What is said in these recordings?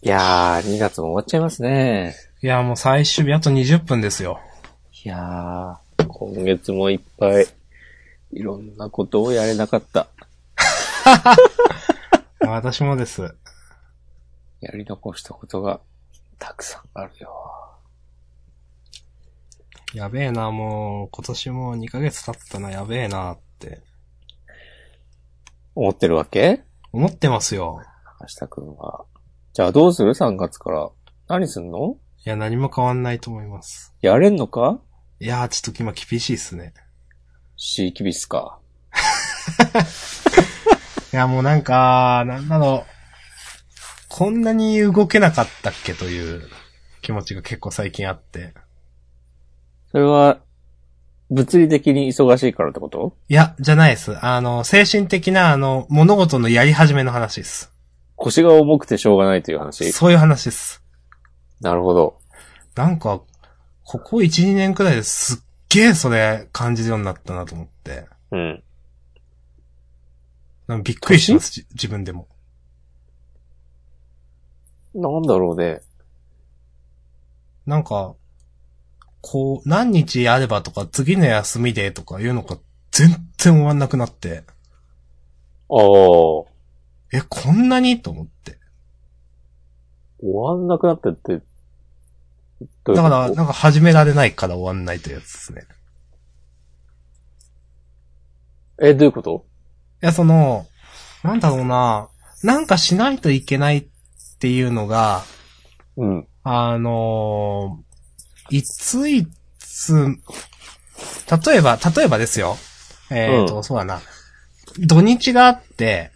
いやー、2月も終わっちゃいますね。いや、もう最終日あと20分ですよ。いやー、今月もいっぱい、いろんなことをやれなかった。私もです。やり残したことが、たくさんあるよ。やべえな、もう、今年も2ヶ月経ったな、やべえなって。思ってるわけ？思ってますよ。明日くんは。じゃあどうする ?3 月から。何すんの？いや、何も変わんないと思います。やれんのか？いやー、ちょっと今厳しいっすね。シーキビスか？いや、もうなんか、なんだろう。こんなに動けなかったっけという気持ちが結構最近あって。それは、物理的に忙しいからってこと？いや、じゃないです。あの、精神的な、あの、物事のやり始めの話です。腰が重くてしょうがないという話そういう話です。なるほど。なんか、ここ1、2年くらいですっげえそれ感じるようになったなと思って。うん。なんかびっくりします、じ自分でも。なんだろうね。なんか、こう、何日やればとか、次の休みでとかいうのが全然終わんなくなって、ああ、終え、こんなに？と思って。わんなくなってって、だから、なんか始められないから終わんないというやつですね。え、どういうこと？いや、その、なんだろうな、なんかしないといけないっていうのが、うん。あのーいついつ、例えば、例えばですよ。えっ、と、うんそうだな。土日があって、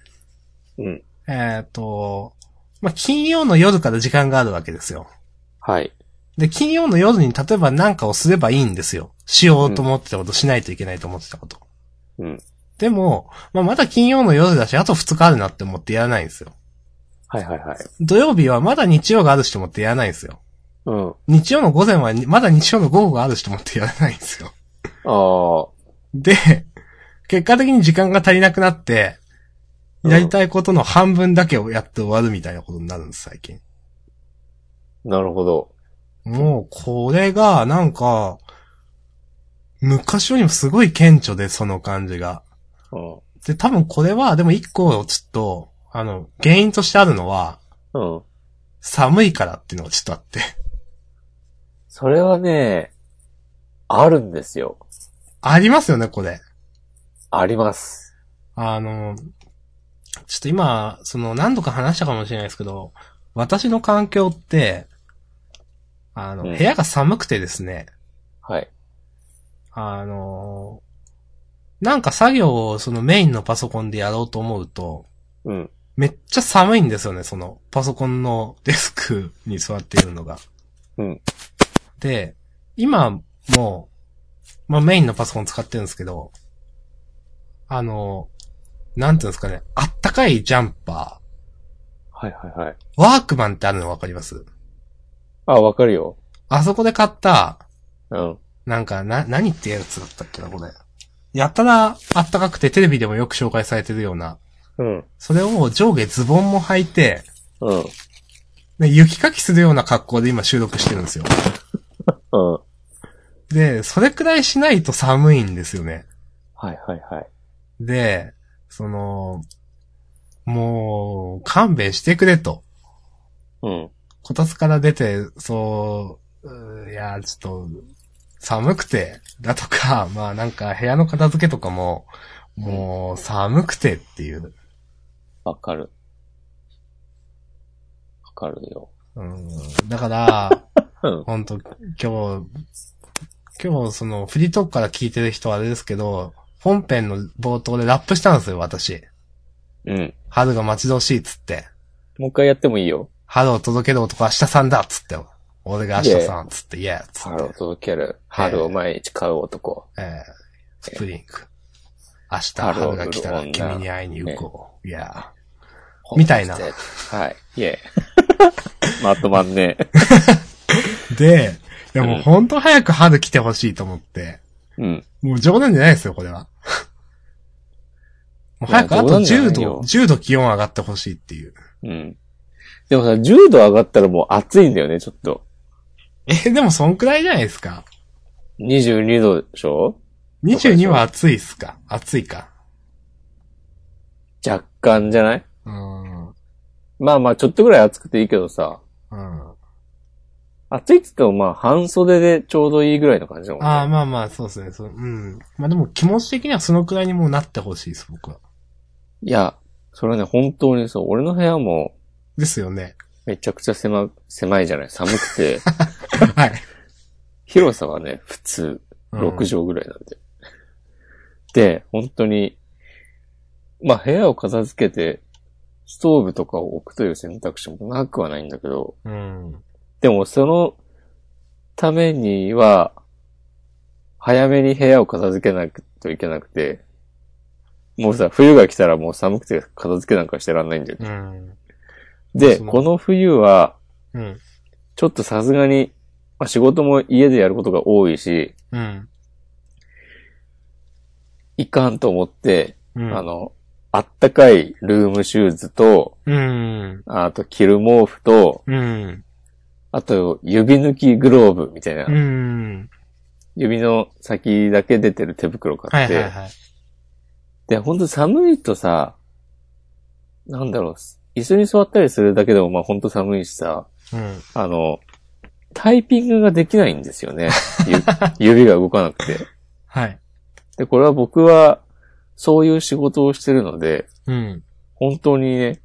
うん。えっ、と、まあ、金曜の夜から時間があるわけですよ。はい。で、金曜の夜に例えば何かをすればいいんですよ。しようと思ってたこと、しないといけないと思ってたこと。うん。でも、まあ、まだ金曜の夜だし、あと2日あるなって思ってやらないんですよ。はいはいはい。土曜日はまだ日曜があるしと思ってやらないんですよ。うん。日曜の午前はまだ日曜の午後があるしと思ってやらないんですよ。ああ、で、結果的に時間が足りなくなって、やりたいことの半分だけをやって終わるみたいなことになるんです、最近。なるほど。もう、これが、なんか、昔よりもすごい顕著で、その感じが。うん。で、多分これは、でも一個、ちょっと、あの、原因としてあるのは、うん。寒いからっていうのがちょっとあって。それはね、あるんですよ。ありますよね、これ。あります。あの、ちょっと今、その何度か話したかもしれないですけど、私の環境って、あの、うん部屋が寒くてですね、はい。あの、なんか作業をそのメインのパソコンでやろうと思うと、うん。めっちゃ寒いんですよね、そのパソコンのデスクに座っているのが。うん。で、今も、まあメインのパソコン使ってるんですけど、あの、なんていうんですかね、あったかいジャンパはいはいはい。ー、ワークマンってあるのわかります？あ、わかるよ。あそこで買った、うん。なんか、な、何ってやつだったっけな、これ。やったらあったかくてテレビでもよく紹介されてるような、うん。それを上下ズボンも履いて、うん。で雪かきするような格好で今収録してるんですよ。うん。で、それくらいしないと寒いんですよね。はいはいはい。で、その、もう、勘弁してくれと。うん。こたつから出て、そう、いや、ちょっと、寒くて、だとか、まあなんか部屋の片付けとかも、もう寒くてっていう。わかる。わかるよ。うん、だから、うん。本当今日、今日そのフリートークから聞いてる人はあれですけど、本編の冒頭でラップしたんですよ、私。うん。春が待ち遠しいっつって。もう一回やってもいいよ。春を届ける男は明日さんだっつって。俺が明日さんっつって、イエーっつって。春を届ける。春を毎日買う男。えー、スプリング。明日春が来たら君に会いに行こう。いやみたいなはい。イェイ。まとまんねー で、いやもうほんと早く春来てほしいと思って。うん。もう冗談じゃないですよ、これは。もう早くあといや冗談じゃな10度、いよ10度気温上がってほしいっていう。うん。でもさ、10度上がったらもう暑いんだよね、ちょっと。え、でもそんくらいじゃないですか。22度でしょ？22は暑いっすか？暑いか。若干じゃない？うん。うん。まあまあ、ちょっとぐらい暑くていいけどさ、暑いっつってもまあ、半袖でちょうどいいぐらいの感じだもんね。ああ、まあまあ、そうですね。そううん。まあでも気持ち的にはそのくらいにもうなってほしいです、僕は。いや、それはね、本当にそう、俺の部屋もですよね。めちゃくちゃ狭、狭いじゃない寒くて、はい。広さはね、普通、うん6畳ぐらいなんで。で、本当に、まあ部屋を片付けて、ストーブとかを置くという選択肢もなくはないんだけど、うん。でもそのためには、早めに部屋を片付けなくといけなくて、もうさ、冬が来たらもう寒くて片付けなんかしてらんないんだよね。うん。で、この冬は、うん。ちょっとさすがに、まあ、仕事も家でやることが多いし、うん。いかんと思って、うん。あの、あったかいルームシューズと、うん。あと着る毛布と、うん。あと指抜きグローブみたいな、うん。指の先だけ出てる手袋買って、はいはいはい。で、ほんと寒いとさ、なんだろう、椅子に座ったりするだけでもまあほんと寒いしさ、うん。あの、タイピングができないんですよね。ゆ 指が動かなくて。はい。で、これは僕は、そういう仕事をしてるので、うん。本当にね、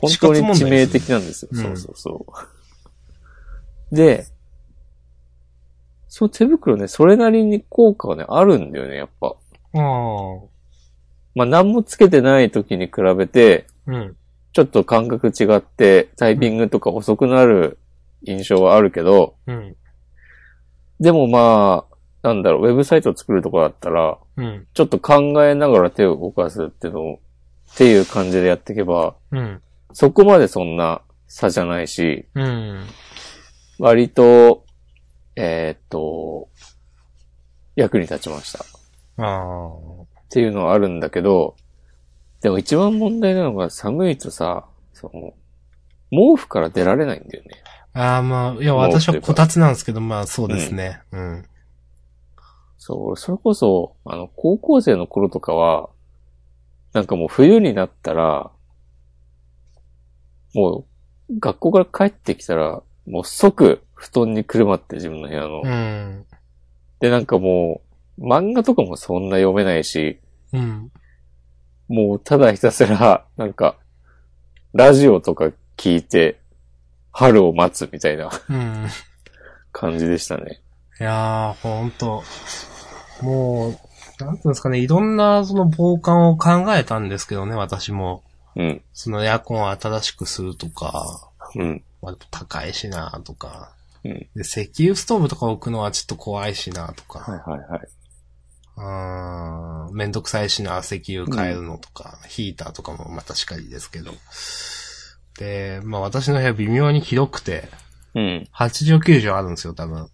本死当に致命的なんですよ。うんそうそうそう。で、その手袋ね、それなりに効果はね、あるんだよね、やっぱ。ああ。まあ、何もつけてない時に比べて、うん。ちょっと感覚違って、タイピングとか遅くなる印象はあるけど、うん。でもまあ、なんだろう、ウェブサイトを作るとこだったら、うん。ちょっと考えながら手を動かすっていうのを、っていう感じでやっていけば、うん。そこまでそんな差じゃないし、うん。割と、えーっと、役に立ちました。ああ。っていうのはあるんだけど、でも一番問題なのが寒いとさ、その、毛布から出られないんだよね。ああ、まあ、いや、私はこたつなんですけど、まあ、そうですね。うん。そう、それこそ、あの、高校生の頃とかは、なんかもう冬になったら、もう、学校から帰ってきたら、もう即布団にくるまって自分の部屋の。うん。で、なんかもう、漫画とかもそんな読めないし、うん。もうただひたすら、なんか、ラジオとか聞いて、春を待つみたいなうん。感じでしたね。いやー、ほんと。もう、なんていうんですかね、いろんなその防寒を考えたんですけどね、私も。うん、そのエアコンを新しくするとか、うん、まあ、高いしなとか。うん。で、石油ストーブとか置くのはちょっと怖いしなとか。はいはいはい。うーん、めんどくさいしな、石油変えるのとか、ヒーターとかもまたしかりですけど。で、まあ私の部屋微妙に広くて、うん。8畳9畳あるんですよ、多分。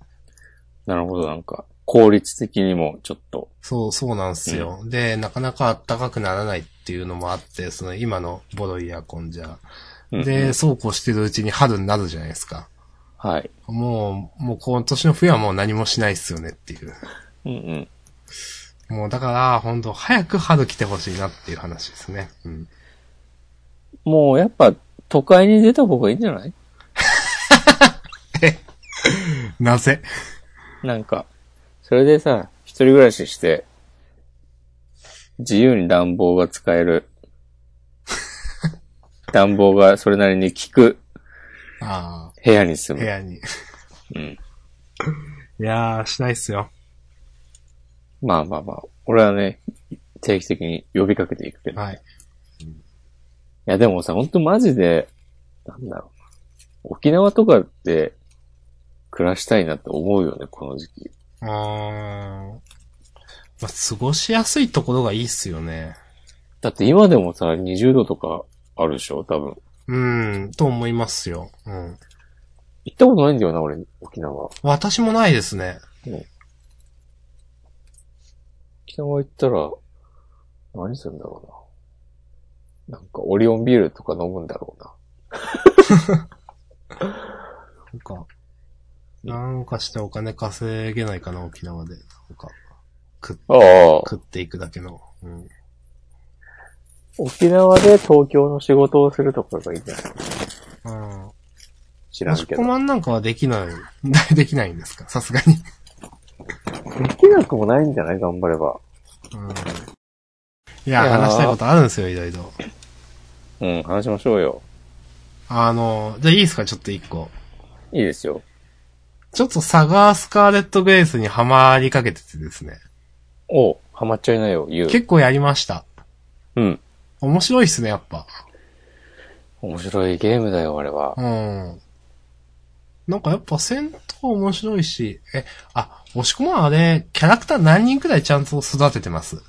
なるほど、なんか、効率的にもちょっと、そう、そうなんですよ。で、なかなか暖かくならないっていうのもあって、その今のボロいエアコンじゃ。うんで、そうこうしてるうちに春になるじゃないですか。はい。もう、もう今年の冬はもう何もしないっすよねっていう。うんうん。もうだから、本当早く春来てほしいなっていう話ですね。うん。もうやっぱ、都会に出た方がいいんじゃない？なぜ？なんか、それでさ、一人暮らしして、自由に暖房が使える。暖房がそれなりに効くあ部屋にあ、住む。部屋に。うん。いやー、しないっすよ。まあまあまあ、俺はね、定期的に呼びかけていくけど。いはい。やでもさ、ほんとマジで、なんだろうな。沖縄とかで暮らしたいなって思うよね、この時期。うーん。まあ、過ごしやすいところがいいっすよね。だって今でもさ、20度とかあるでしょ？多分。うん、と思いますよ。うん。行ったことないんだよな、俺、沖縄。私もないですね。沖縄行ったら、何するんだろうな。なんか、オリオンビールとか飲むんだろうな。なんか、なんかしてお金稼げないかな、沖縄で。なんか、食っああ。食っていくだけの。うん。沖縄で東京の仕事をするとかがいいんじゃない？うん。知らんけど押し込。まんなんかはできない、できないんですか？さすがに。できなくもないんじゃない？頑張れば。うん。いや、いやー話したいことあるんですよ、いろいろ。うん、話しましょうよ。あの、じゃあいいですか、ちょっと一個。いいですよ。ちょっとサガースカーレット・グレイスにハマりかけててですね。おうハマっちゃいなよ、言う。結構やりました。うん。面白いっすね、やっぱ。面白いゲームだよ、あれは。うん。なんかやっぱ戦闘面白いし、え、あ、押し込まんあれ、キャラクター何人くらいちゃんと育ててます？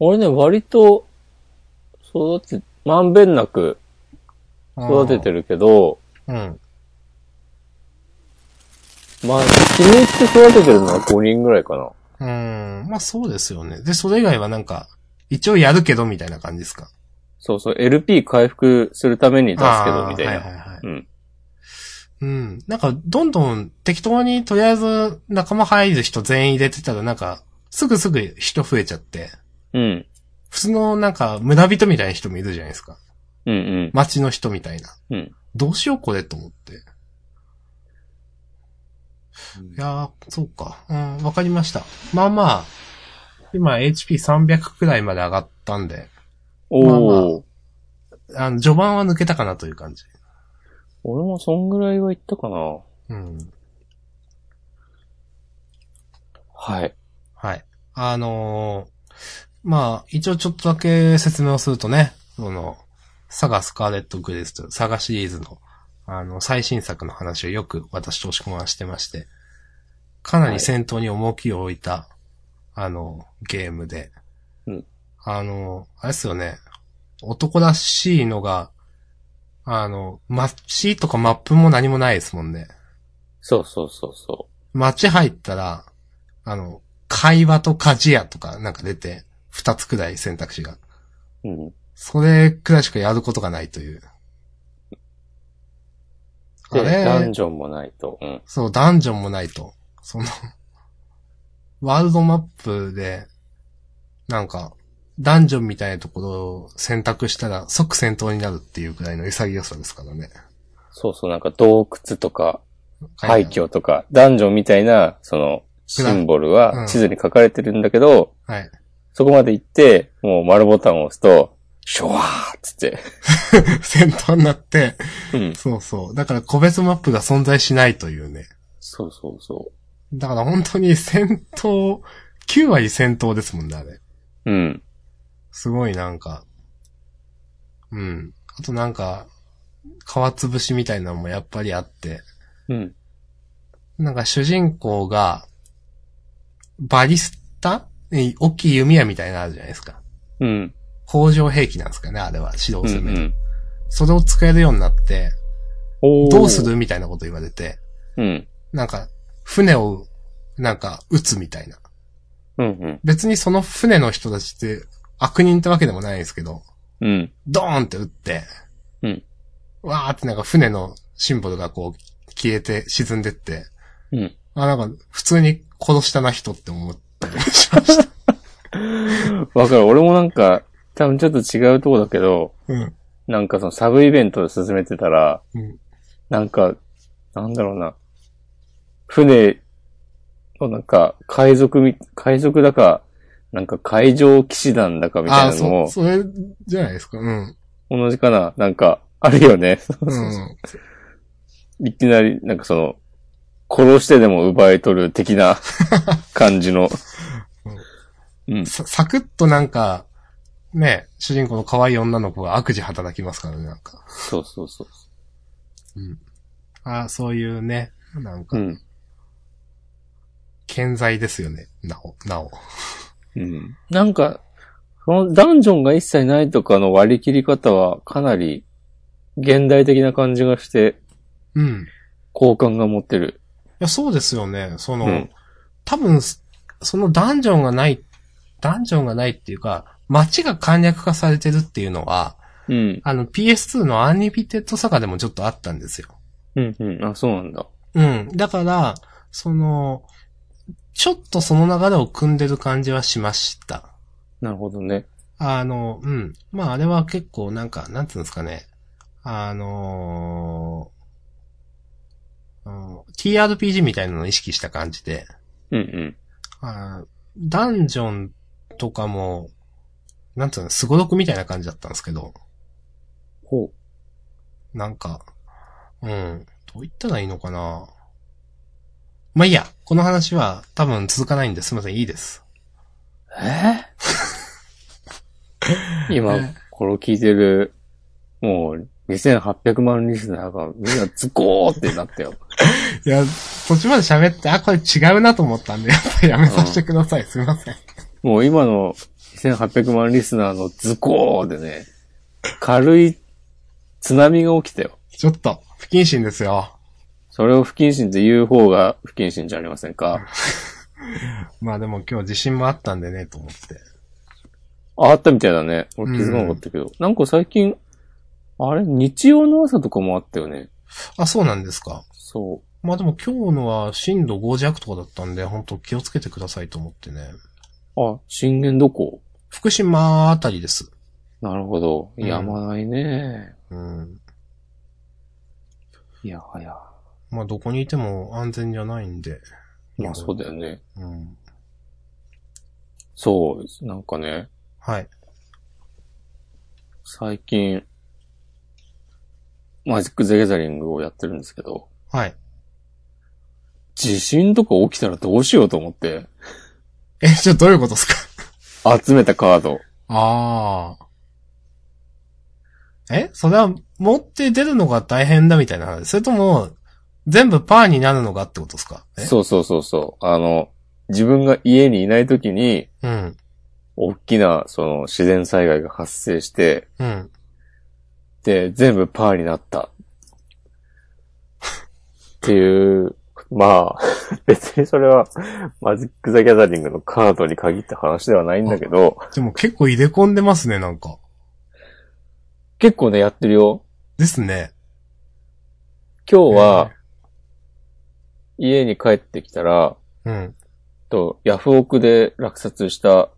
俺ね、割と、育て、まんべんなく育ててる。るけど、うん。まあ、気に入って育ててるのは5人ぐらいかな。うん。まあそうですよね。で、それ以外はなんか、一応やるけどみたいな感じですか？そうそう、LP 回復するために出すけど、みたいな。はいはいはい。うん。うん。なんか、どんどん適当にとりあえず仲間入る人全員入れてたらなんか、すぐすぐ人増えちゃって、うん。普通のなんか村人みたいな人もいるじゃないですか。うんうん。街の人みたいな。うん。どうしようこれと思って。いやー、そうか。うん、わかりました。まあまあ、今 HP300 くらいまで上がったんで、おー。あの、序盤は抜けたかなという感じ。俺もそんぐらいは言ったかな。うん。はい。はい。あのーまあ、一応ちょっとだけ説明をするとね、その、サガスカーレット・グレースというサガシリーズの、あの、最新作の話をよく私と押し込ましてまして、かなり戦闘に重きを置いた、あの、ゲームで、うんあの、あれですよね、男らしいのが、あの、街とかマップも何もないですもんね。そうそうそうそ街入ったら、あの、会話と鍛冶屋とかなんか出て、二つくらい選択肢が。う。うん。それくらいしかやることがないという。あで、ダンれ、ジョンもないと。うん。そう、ダンジョンもないと。その、ワールドマップで、なんか、ダンジョンみたいなところを選択したら即戦闘になるっていうくらいの潔さですからね。そうそう、なんか洞窟とか、廃墟とか、ダンジョンみたいな、その、シンボルうんは地図に書かれてるんだけど、はい。そこまで行って、もう丸ボタンを押すと、シュワーっつって。戦闘になって、うん。そうそう。だから個別マップが存在しないというね。そうそうそだから本当に戦闘、9割戦闘ですもんね、あれ。う。うん。すごいなんか、うん。あとなんか、皮つぶしみたいなのもやっぱりあって、うん。なんか主人公が、バリスタ？え大きい弓矢みたいなのあるじゃないですか。うん。工場兵器なんですかね、あれは、指導うんするね、うん。それを使えるようになって、どうする？みたいなこと言われて、うん。なんか、船を、なんか、撃つみたいな。うんうん。別にその船の人たちって悪人ってわけでもないんですけど、うん。ドーンって撃って、うん。わーってなんか船のシンボルがこう消えて沈んでって、うん。あ、なんか普通に殺したな人って思ったりもしました。わかる。俺もなんか、多分ちょっと違うとこだけど、うん。なんかそのサブイベントで進めてたら、うん。なんか、なんだろうな。船のなんか、海賊み、海賊だか、なんか海上騎士団だかみたああ、いなのもそ、、それじゃないですか。うん。同じかな？なんか、あるよね。うん。いきなり、なんかその、殺してでも奪い取る的な 感じの。うん。さ、サクッとなんか、ね、主人公の可愛い女の子が悪事働きますからね、なんか。そうそうそう。うん。ああ、そういうね、なんかう、ん。健在ですよね、なお、なお。うん。なんか、そのダンジョンが一切ないとかの割り切り方はかなり現代的な感じがして、うん。好感が持ってる。いや、そうですよね。その、うん多分、そのダンジョンがない、ダンジョンがないっていうか、街が簡略化されてるっていうのは、うん。あの PS2 のアンリピテッドサガでもちょっとあったんですよ。うん、うん。あ、そうなんだ。うん。だから、その、ちょっとその流れを組んでる感じはしました。なるほどね。あの、うん。まあ、あれは結構なんか、なんつうんですかね。あのーうん TRPG みたいなのを意識した感じで、うん、うん。あーダンジョンとかも、なんつうの、すごろくみたいな感じだったんですけど、ほなんか、うん。どう言ったらいいのかなまあいいや。この話は多分続かないんですいません。いいです。う。え今え、これを聞いてる、もう、2800万リスナーがみんなズコーってなったよ。いや、途中まで喋って、あ、これ違うなと思ったんで、やっぱりやめさせてください。すいません。もう今の2800万リスナーのズコーでね、軽い津波が起きたよ。ちょっと、不謹慎ですよ。それを不謹慎って言う方が不謹慎じゃありませんか？まあでも今日自信もあったんでね、と思って。ああったみたいだね。俺気づかなかったけど。なんか最近、あれ？日曜の朝とかもあったよね。あ、そうなんですか。そまあでも今日のは震度5弱とかだったんで、本当気をつけてくださいと思ってね。う。あ、震源どこ？福島あたりです。なるほど。うんやまないね。うん。いやはや。まあどこにいても安全じゃないんで。まあそうだよね。うん。そう、なんかね、はい。最近、マジック・ザ・ギャザリングをやってるんですけど、はい。地震とか起きたらどうしようと思って、え、じゃあどういうことですか？集めたカード。ああ。え？それは持って出るのが大変だみたいな話？それとも、全部パーになるのがってことですか？え？そうそうそうそう。あの、自分が家にいない時に、うん。大きな、その、自然災害が発生して、うん。で、全部パーになった。っていう、まあ、別にそれは、マジック・ザ・ギャザリングのカードに限った話ではないんだけど、でも結構入れ込んでますね、なんか。結構ね、やってるよ。ですね。今日は、家に帰ってきたら、うん。と、ヤフオクで落札した、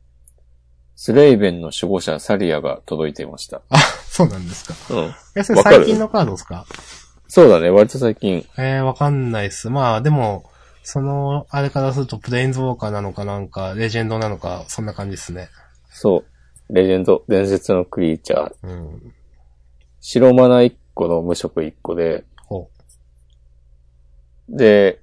スレイベンの守護者サリアが届いていました。あ、そうなんですか。うん。え、それ最近のカードですか？そうだね、割と最近。えー、わかんないっす。まあ、でも、その、あれからすると、プレインズウォーカーなのかなんか、レジェンドなのか、そんな感じですね。そう。レジェンド、伝説のクリーチャー。うん。白マナ1個の無色1個で、ほで、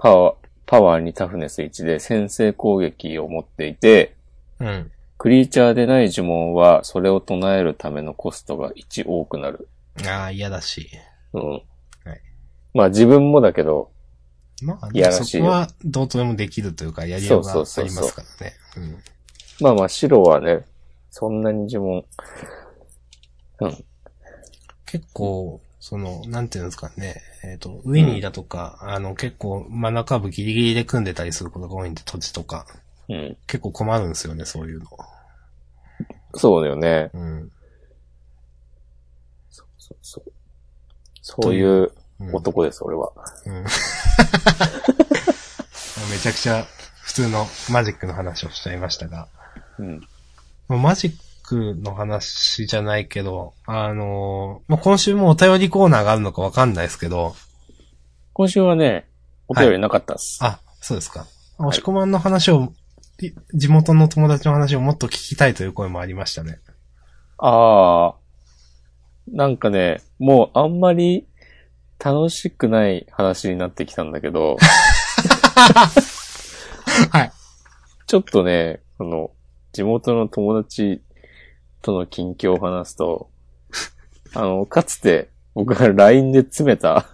パワー、パワーにタフネス1で先制攻撃を持っていて、う。うん。クリーチャーでない呪文はそれを唱えるためのコストが1多くなる。ああ、嫌だし。うん。まあ自分もだけど、まあ、いやらしいよそこは、どうとでもできるというか、やりようがあそうそうそうそうりますからね。うん。まあまあ白はね、そんなに呪文、うん。結構、その、なんていうんですかね。えっ、と、ウィニーだとか、あの、結構、マナカーブギリギリで組んでたりすることが多いんで、土地とか。うん。結構困るんですよね、そういうの。そうだよね。うん。そうそうそう。そういううん、男です、俺は。うん。めちゃくちゃ普通のマジックの話をしちゃいましたが。うん。まあマジックの話じゃないけど、あのーまあ、今週もお便りコーナーがあるのかわかんないですけど、今週はね、お便りなかったっす。あ、そうですか。押し込まんの話を、い地元の友達の話をもっと聞きたいという声もありましたね。ああ。なんかね、もうあんまり楽しくない話になってきたんだけど、はい。ちょっとね、その、地元の友達との近況を話すと、あの、かつて僕が LINE で詰めた、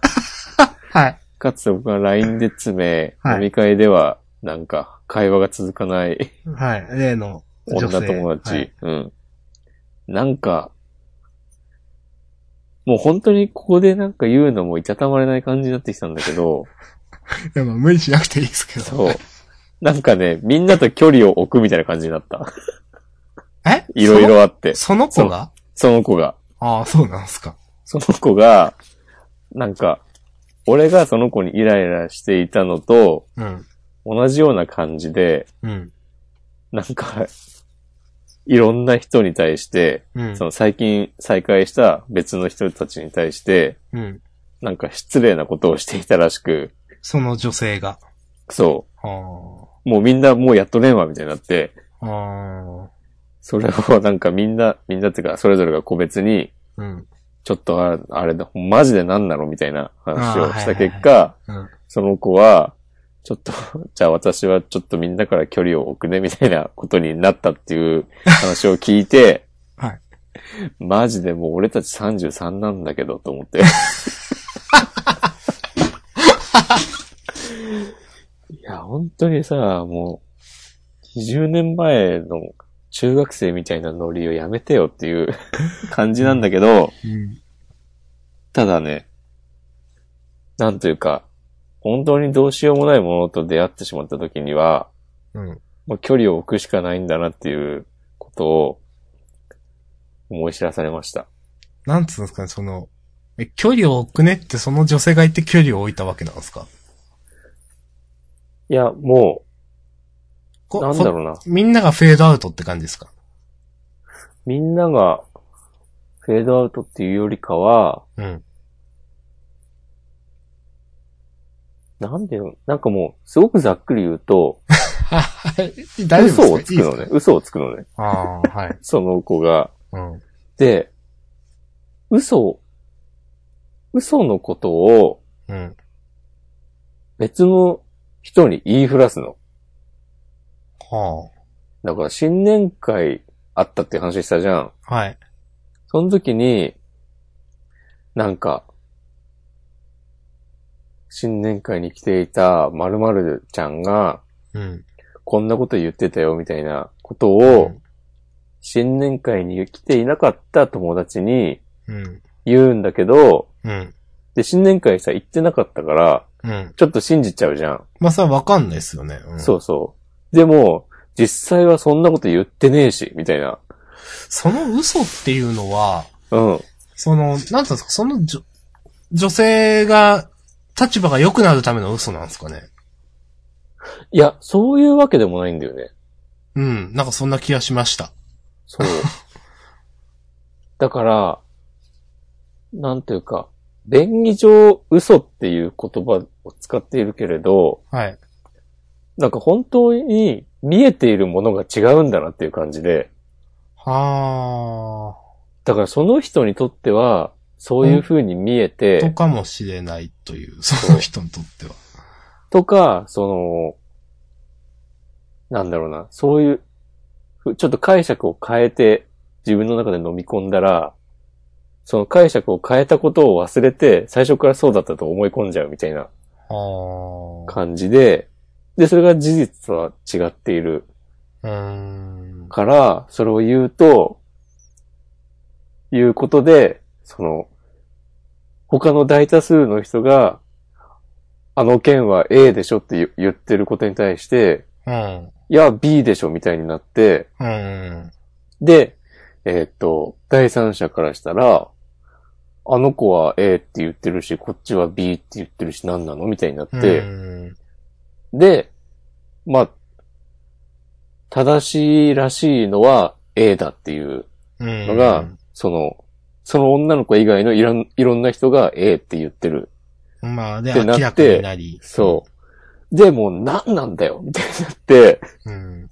はい。かつて僕が LINE で詰め、はい飲み会ではなんか会話が続かないはい。例の女友達、はいうん。なんか、もう本当にここでなんか言うのもいたたまれない感じになってきたんだけど、でも無理しなくていいですけど。そう。なんかね、みんなと距離を置くみたいな感じになった。え？いろいろあって。その子が？その子が。ああ、そうなんすか。その子が、なんか、俺がその子にイライラしていたのと、うん。同じような感じで、うん。なんか、いろんな人に対して、うんそ。の最近再会した別の人たちに対して、うん。なんか失礼なことをしていたらしく、その女性が。そあう、もうみんなもうやっとれんわ、みたいになって。それをなんかみんな、みんなっていうか、それぞれが個別に、うん。ちょっとああれだ、マジで何なのみたいな話をした結果、うん。その子は、ちょっと、じゃあ私はちょっとみんなから距離を置くね、みたいなことになったっていう話を聞いて、はい。マジでもう俺たち33なんだけど、と思って。いや、本当にさ、もう、20年前の中学生みたいなノリをやめてよっていう 感じなんだけど、うん。ただね、なんというか、本当にどうしようもないものと出会ってしまった時には、うん。もう距離を置くしかないんだなっていうことを思い知らされました。なんつうんですかね、その、え、距離を置くねってその女性が言って距離を置いたわけなんですか？いや、もこう、なんだろうな。みんながフェードアウトって感じですか？みんながフェードアウトっていうよりかは、うん。なんでよ、なんかもう、すごくざっくり言うと、はい。大丈夫嘘をつくのね。嘘をつくのね。ああ、はい。その子が。うん。で、嘘、嘘のことをうん。別の人に言いふらすの。はだから新年会あったって話したじゃん。あ。はい。その時に、なんか、新年会に来ていた〇〇ちゃんが、うん。こんなこと言ってたよみたいなことを、うん新年会に来ていなかった友達にうん。言うんだけど、うん。で、新年会さ、行ってなかったから、うん。ちょっと信じちゃうじゃん。まあ、それはわかんないですよね。うん、そうそう。でも、実際はそんなこと言ってねえし、みたいな。その嘘っていうのは、うん。その、なんていうんですか、その女、女性が、立場が良くなるための嘘なんですかね。いや、そういうわけでもないんだよね。うん。なんかそんな気がしました。そう。だから、なんていうか、便宜上嘘っていう言葉を使っているけれど、はい。なんか本当に見えているものが違うんだなっていう感じで、はだからその人にとっては、そういう風に見えあ。とて、かもしれないという、その人にとっては。とか、その、なんだろうな、そういう、ふちょっと解釈を変えて自分の中で飲み込んだら、その解釈を変えたことを忘れて、最初からそうだったと思い込んじゃうみたいなは感じで、で、それが事実とは違っている。から、それを言うと、いうことで、その、他の大多数の人が、あの件は A でしょって言言ってることに対して、うん。いや、B でしょみたいになって、うん。で、えーっと、第三者からしたら、あの子は A って言ってるし、こっちは B って言ってるし、何なのみたいになって、うんで、まあ、正しいらしいのは A だっていううん。のが、その、その女の子以外のいろんいろんな人が A って言ってる。まあ、で、ってなってなり。そう。で、もう何なんだよみたいになって、うん。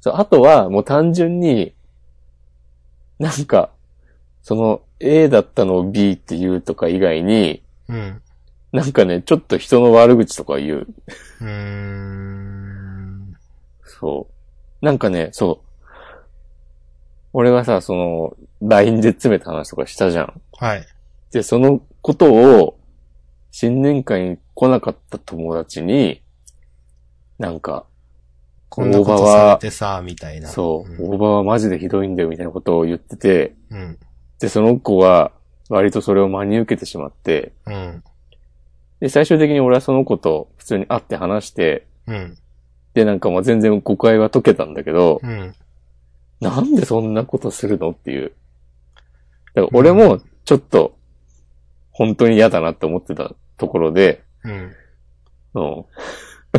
そうあとはもう単純に、なんか、その A だったのを B って言うとか以外に、うん。なんかね、ちょっと人の悪口とか言う。うーん。そう。なんかね、そう。俺がさ、その、LINE で詰めた話とかしたじゃん。はい。で、そのことを、新年会に来なかった友達に、なんか、こんなことされてさ、みたいな。そう、うん。大場はマジでひどいんだよみたいなことを言ってて、うん。で、その子は割とそれを真に受けてしまって、うん。で、最終的に俺はその子と普通に会って話して、うん。で、なんかもう全然誤解は解けたんだけど、うん。なんでそんなことするのっていう。だから俺もちょっと、本当に嫌だなって思ってたところで、うん。うん。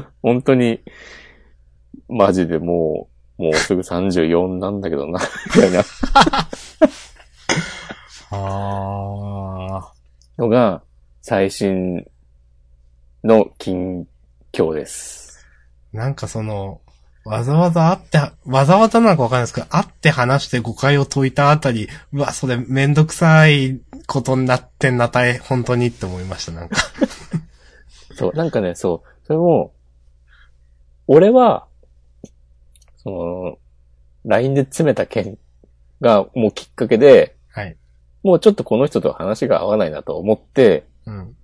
本当に、マジでもう、もうすぐ34なんだけどな、みたいな あのが、最新の近況です。ー。なんかその、わざわざ会って、わざわざなのかわかんないですけど、会って話して誤解を解いたあたり、うわ、それめんどくさいことになってんな、大変、本当にって思いました、なんか。そう、なんかね、そう、それも、俺は、その、LINE で詰めた件がもうきっかけで、はい。もうちょっとこの人と話が合わないなと思って、うん。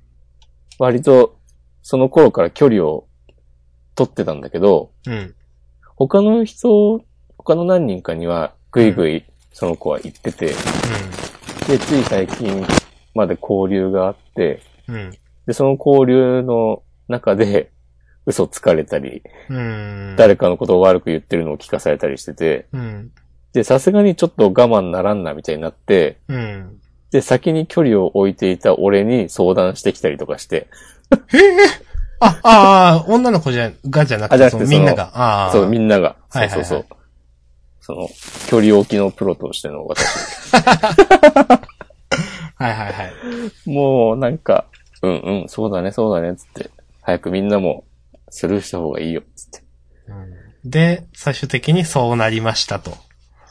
割とその頃から距離を取ってたんだけど、うん。他の人、他の何人かにはぐいぐいその子は言ってて、で、つい最近まで交流があって、うん。うん。で、その交流の中で 嘘つかれたり、うん。誰かのことを悪く言ってるのを聞かされたりしてて、うん。で、さすがにちょっと我慢ならんなみたいになって、うん。で、先に距離を置いていた俺に相談してきたりとかして、あ、ああ、女の子じゃ、がじゃなくて、あじゃなくてそのみんなが。ああ。そう、みんなが、はいはいはいそうそうそう。その、距離置きのプロとしての私。はいはいはい。もう、なんか、うんうん、そうだね、そうだね、つって。早くみんなもスルーした方がいいよ、つって。で、最終的にそうなりましたと。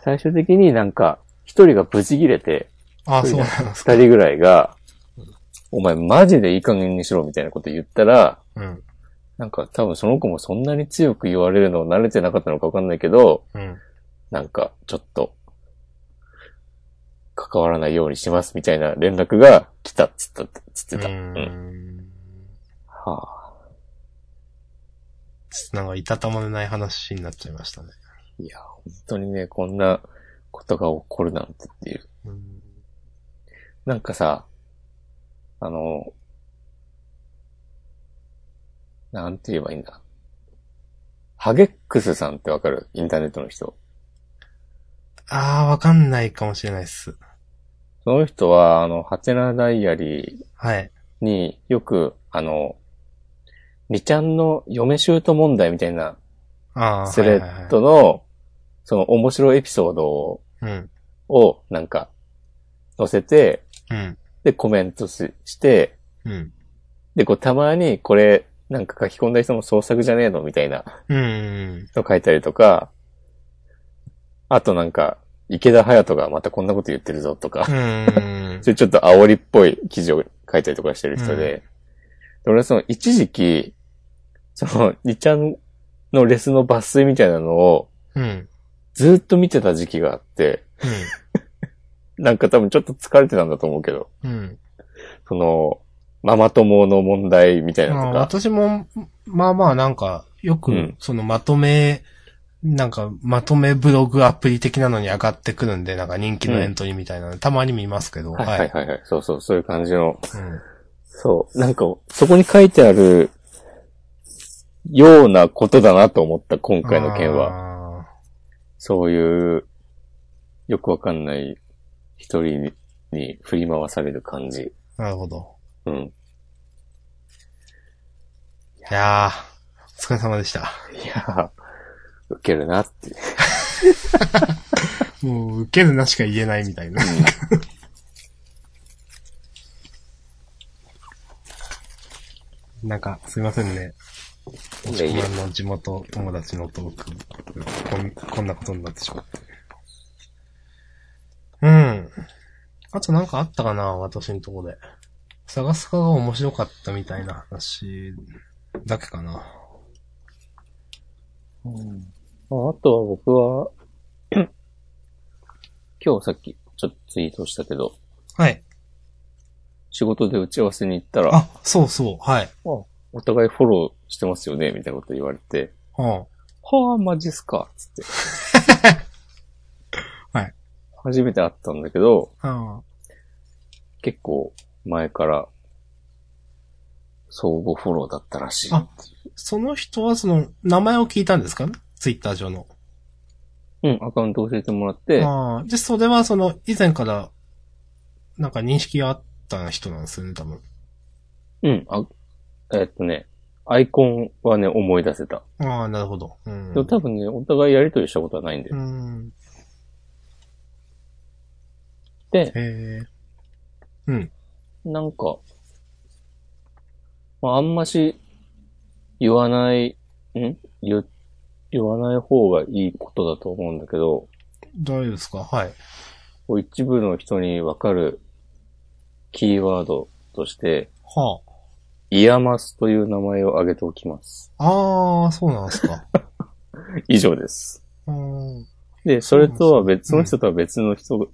最終的になんか、一人がブチ切れて、あそうなんです二人ぐらいが、お前マジでいい加減にしろみたいなこと言ったら、うん。なんか多分その子もそんなに強く言われるの慣れてなかったのかわかんないけど、うん。なんかちょっと、関わらないようにしますみたいな連絡が来たっつった、つってた。ううん。ん。はあ。なんか、いたたまれない話になっちゃいましたね。いや、本当にね、こんなことが起こるなんてっていう。うん。なんかさ、あの、なんて言えばいいんだ。ハゲックスさんってわかる？インターネットの人。ああ、わかんないかもしれないっす。その人は、あの、ハテナダイアリはい。ーによく、あの、りちゃんの嫁姑問題みたいなああ、スレッドの、その面白いエピソードを、はいはいはい。をなんか、載せて、うん。で、コメントしして、うん。うん。で、こう、たまに、これ、なんか書き込んだ人も創作じゃねえのみたいなうん。の書いたりとか、あとなんか、池田隼人がまたこんなこと言ってるぞとか、うん。それちょっと煽りっぽい記事を書いたりとかしてる人で、で俺はその一時期、その、にちゃんのレスの抜粋みたいなのをうん。ずっと見てた時期があって、なんか多分ちょっと疲れてたんだと思うけど、うん。その、ママ友の問題みたいなとか、私も、まあまあなんか、よく、うん。そのまとめ、なんか、まとめブログアプリ的なのに上がってくるんで、なんか人気のエントリーみたいなの、たまに見ますけど、はいはいはい。はい、そうそう、そういう感じの、うん。そう、なんか、そこに書いてあるようなことだなと思った、今回の件は。は。そういう、よくわかんない一人にに振り回される感じ。なるほど。うん。いやー、お疲れ様でした。いやー、ウケるなって。もう、受けるなしか言えないみたいな。なんか、すいませんね。いやいや自分の地元友達のトーク、こんこんなことになってしまって。うん。あとなんかあったかな私のとこで。探すかが面白かったみたいな話だけかな。ああとは僕は、今日さっきちょっとツイートしたけど、はい。仕事で打ち合わせに行ったら、あ、そうそう、はい。お互いフォローしてますよねみたいなこと言われて、うん。はあ、マジっすかつって。はい。初めて会ったんだけど、あ結構前から、相互フォローだったらしい。あその人はその、名前を聞いたんですか？ツイッター上の。うん、アカウント教えてもらって、ああ。で、それはその、以前から、なんか認識があった人なんですよね、多分。うん、あ、えっとね、アイコンはね、思い出せた。ああ、なるほど。うん。でも多分ね、お互いやりとりしたことはないんで。うん。で、へえ。うん。なんか、まあ、あんまし言わない、ん？言、言わない方がいいことだと思うんだけど、大丈夫ですか？はい。こう一部の人にわかるキーワードとして、は IAMAS という名前を挙げておきます。あ。ああ、そうなんですか。以上です。うん。で、それとは別の人とは別の人で、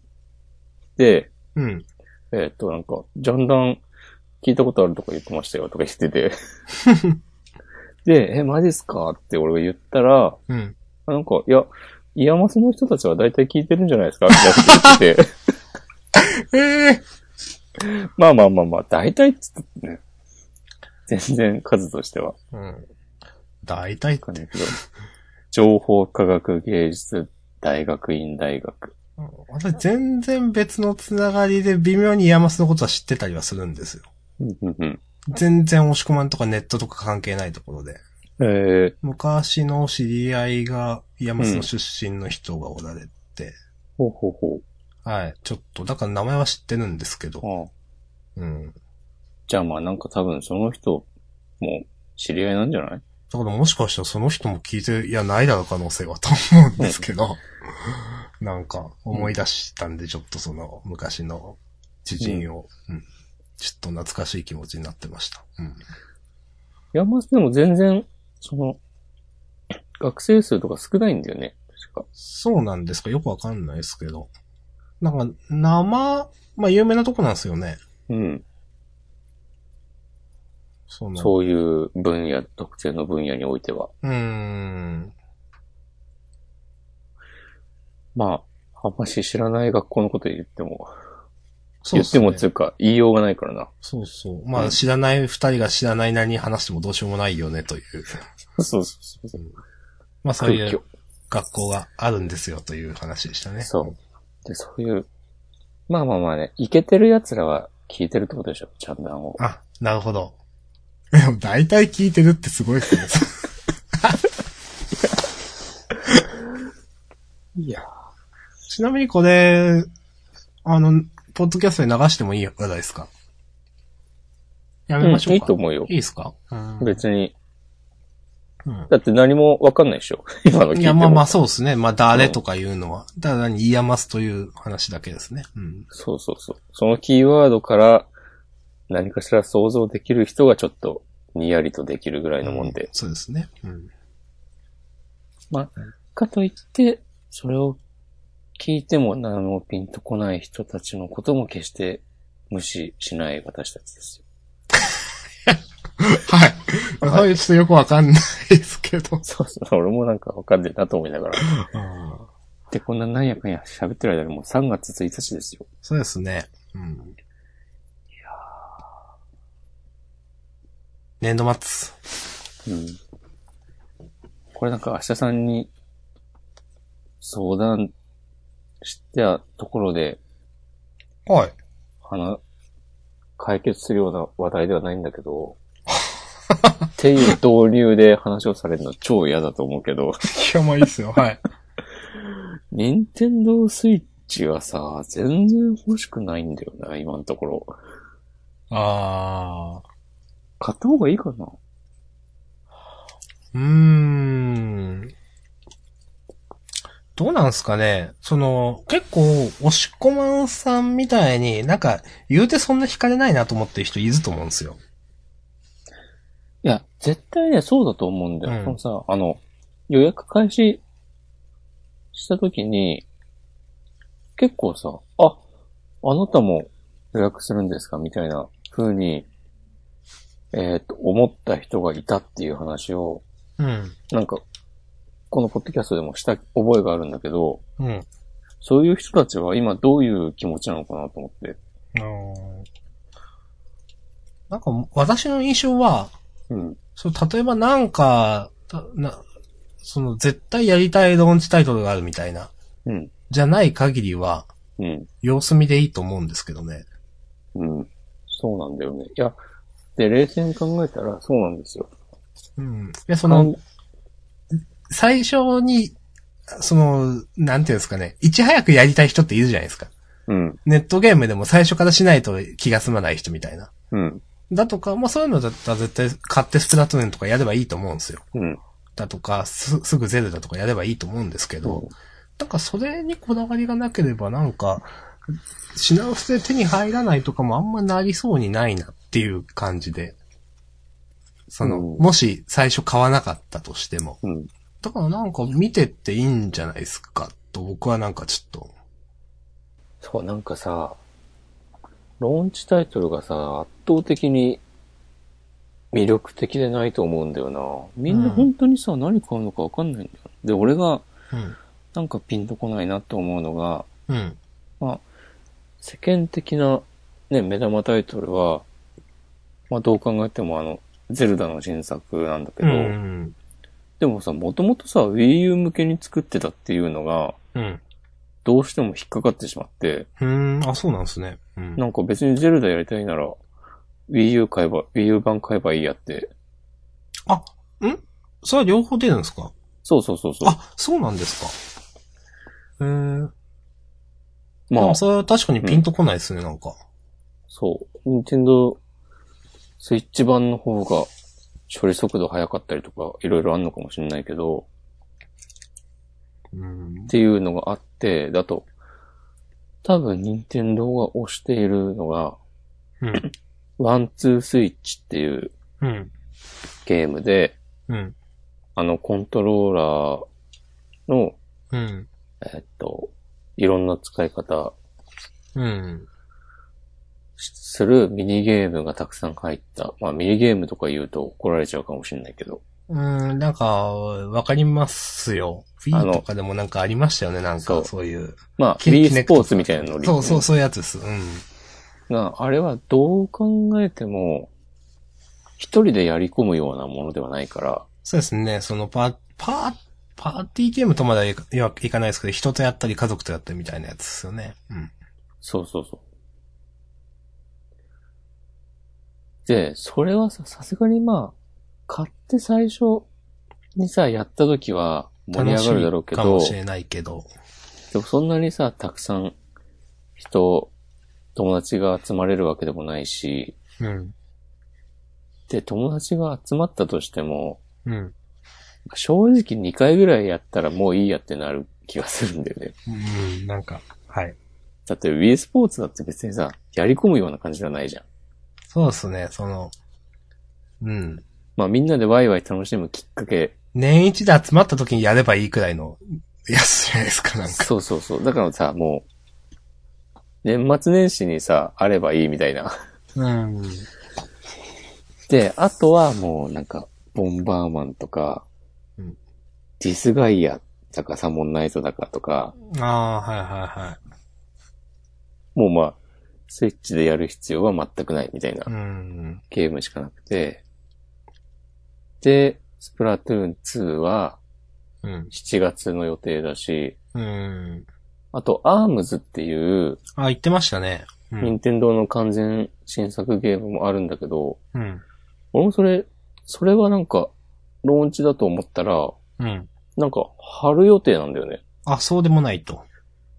うん。えーっと、なんか、ジャンダン聞いたことあるとか言ってましたよとか言ってて。で、え、マジっすか？って俺が言ったら、うん。あなんか、いや、 IAMASの人たちは大体聞いてるんじゃないですか？みたいなこと言ってて。ええまあまあまあまあ、大体っつってね。全然数としては。うん。大体けど。情報科学芸術大学院大学。うん。私全然別のつながりで微妙にイヤマスのことは知ってたりはするんですよ。うんうんうん。全然押し込まんとかネットとか関係ないところで。え昔の知り合いが IAMASの出身の人がおられて、ー、ほうほうほはい、ちょっと、だから名前は知ってるんですけど、う。ああ。うん。じゃあまあなんか多分その人も知り合いなんじゃない？だからもしかしたらその人も聞いて、いや、ないだろう可能性はと思うんですけど、なんか思い出したんで、ちょっとその昔の知人を、うん、ちょっと懐かしい気持ちになってました。うん。山スでも全然、その、学生数とか少ないんだよね。確か。そうなんですかよくわかんないですけど。なんか、生、まあ有名なとこなんですよね。うん。その、そういう分野、特定の分野においては。うーん。まあ、あんまし知らない学校のこと言っても、そうね言ってもっていうか、言いようがないからな。そうそう。まうんあ知らない二人が知らないなりに話してもどうしようもないよねという。そうそうそう。まあそうい空う学校があるんですよという話でしたね。そう。で、そういう、まあまあまあね、イケてる奴らは聞いてるってことでしょ、ちゃんとを。あ、なるほど。でも大体聞いてるってすごいですね。いやちなみにこれ、あの、ポッドキャストで流してもいい話題ですか？やめましょうか。いいと思うよいいですか？うん別に。うんだって何もわかんないでしょ？今の聞いても。いや、まあまあそうですね。まあ誰とかいうのは。ただ何、 IAMASという話だけですね。うん。そうそうそう。そのキーワードから何かしら想像できる人がちょっとにやりとできるぐらいのもんで。そうですね。うん。まあ、かといって、それを聞いても何もピンとこない人たちのことも決して無視しない私たちですよ。はい。はい、ちょっとよくわかんないですけど。そうそう。俺もなんかわかんねえなと思いながら。で、こんななんやかんや喋ってる間にもう3月1日ですよ。そうですね。うん。年度末。うん。これなんか明日さんに相談したところで、はい。話、解決するような話題ではないんだけど、っていう導入で話をされるの超嫌だと思うけど、いや、まあいいっすよ。はい。任天堂スイッチはさ、全然欲しくないんだよな、今のところ。あー。買った方がいいかな？うーん。どうなんすかね？その、結構、押し込まんさんみたいに、なんか、言うてそんな惹かれないなと思ってる人いると思うんですよ。いや、絶対ね、そうだと思うんだよ。うんそのさ、あの、予約開始した時に、結構さ、あ、あなたも予約するんですか？みたいな風に、えっ、と、思った人がいたっていう話を、うん。なんか、このポッドキャストでもした覚えがあるんだけど、うん。そういう人たちは今どういう気持ちなのかなと思って。なんか、私の印象は、うん。そう、例えばなんか、たな、その絶対やりたいローンチタイトルがあるみたいな、うん。じゃない限りは、うん。様子見でいいと思うんですけどね。うん。そうなんだよね。いや、で、冷静に考えたらそうなんですよ。うん。で、その、最初に、その、なんていうんですかね、いち早くやりたい人っているじゃないですか。うん。ネットゲームでも最初からしないと気が済まない人みたいな。うん。だとか、まあそういうのだったら絶対買ってスプラトゥーンとかやればいいと思うんですよ。うん。だとか、す、すぐゼルダとかやればいいと思うんですけど、うんなんかそれにこだわりがなければなんか、品薄で手に入らないとかもあんまなりそうにないなっていう感じで。その、うんもし最初買わなかったとしても。うん。だからなんか見てっていいんじゃないですか？と僕はなんかちょっと。そう、なんかさ、ローンチタイトルがさ、圧倒的に魅力的でないと思うんだよな。みんな本当にさ、何買うのかわかんないんだよ。で、俺がうん。なんかピンとこないなって思うのが、うん。まあ、世間的なね、目玉タイトルは、まあどう考えてもあの、ゼルダの新作なんだけうど、ん。でもさ、もともとさ、Wii U 向けに作ってたっていうのが、うん。どうしても引っかかってしまって、うん。あ、そうなんですね。うん。なんか別にゼルダやりたいなら、Wii U 買えば、Wii U 版買えばいいやって。あ、ん？それは両方出るんですか？そうそうそうそう。あ、そうなんですか。へえ。ままあ、あ、それは確かにピンとこないですね、なんか。そう。任天堂スイッチ版の方が処理速度速かったりとか、いろいろあんのかもしれないけど、うんっ。ていうのがあって、だと、多分任天堂が推しているのが、うん。ワンツースイッチっていううん。ゲームで、うん。あのコントローラーの、うん。えっと、いろんな使い方うん。するミニゲームがたくさん入った。まあミニゲームとか言うと怒られちゃうかもしれないけど。うん、なんか、わかりますよ。あ Wii のとかでもなんかありましたよね、なんか、そういう。まあ、キ Wii スポーツみたいなノリ。そうそう、そういうやつです。うん。が、あれはどう考えても、一人でやり込むようなものではないから、そうですね、そのパ、パ、パーティーゲームとまではいかないですけど、人とやったり家族とやったりみたいなやつですよね。うん。そうそうそう。で、それはさ、さすがにまあ、買って最初にさ、やった時は盛り上がるだろうけど楽しいかも、しれないけど。でもそんなにさ、たくさん人、友達が集まれるわけでもないし、うん。で、友達が集まったとしても、うん。正直2回ぐらいやったらもういいやってなる気がするんだよね。うん、なんか、はい。だって Wii スポーツだって別にさ、やり込むような感じじゃないじゃん。そうですね、その、うん。まあみんなでワイワイ楽しむきっかけ。年一で集まった時にやればいいくらいのやつじゃないですか、なんか。そうそうそう。だからさ、もう、年末年始にさ、あればいいみたいな。うん。で、あとはもうなんか、ボンバーマンとか、うんディスガイアだかサモンナイトだかとか、ああ、はいはいはい。もうまあ、スイッチでやる必要は全くないみたいなうん。ゲームしかなくて、で、スプラトゥーン2はうん。7月の予定だし、うん。あと、アームズっていう、あ、言ってましたね。うん。任天堂の完全新作ゲームもあるんだけど、うん。俺もそれ、それはなんか、ローンチだと思ったら、うん。なんか、春予定なんだよね。あ、そうでもないと。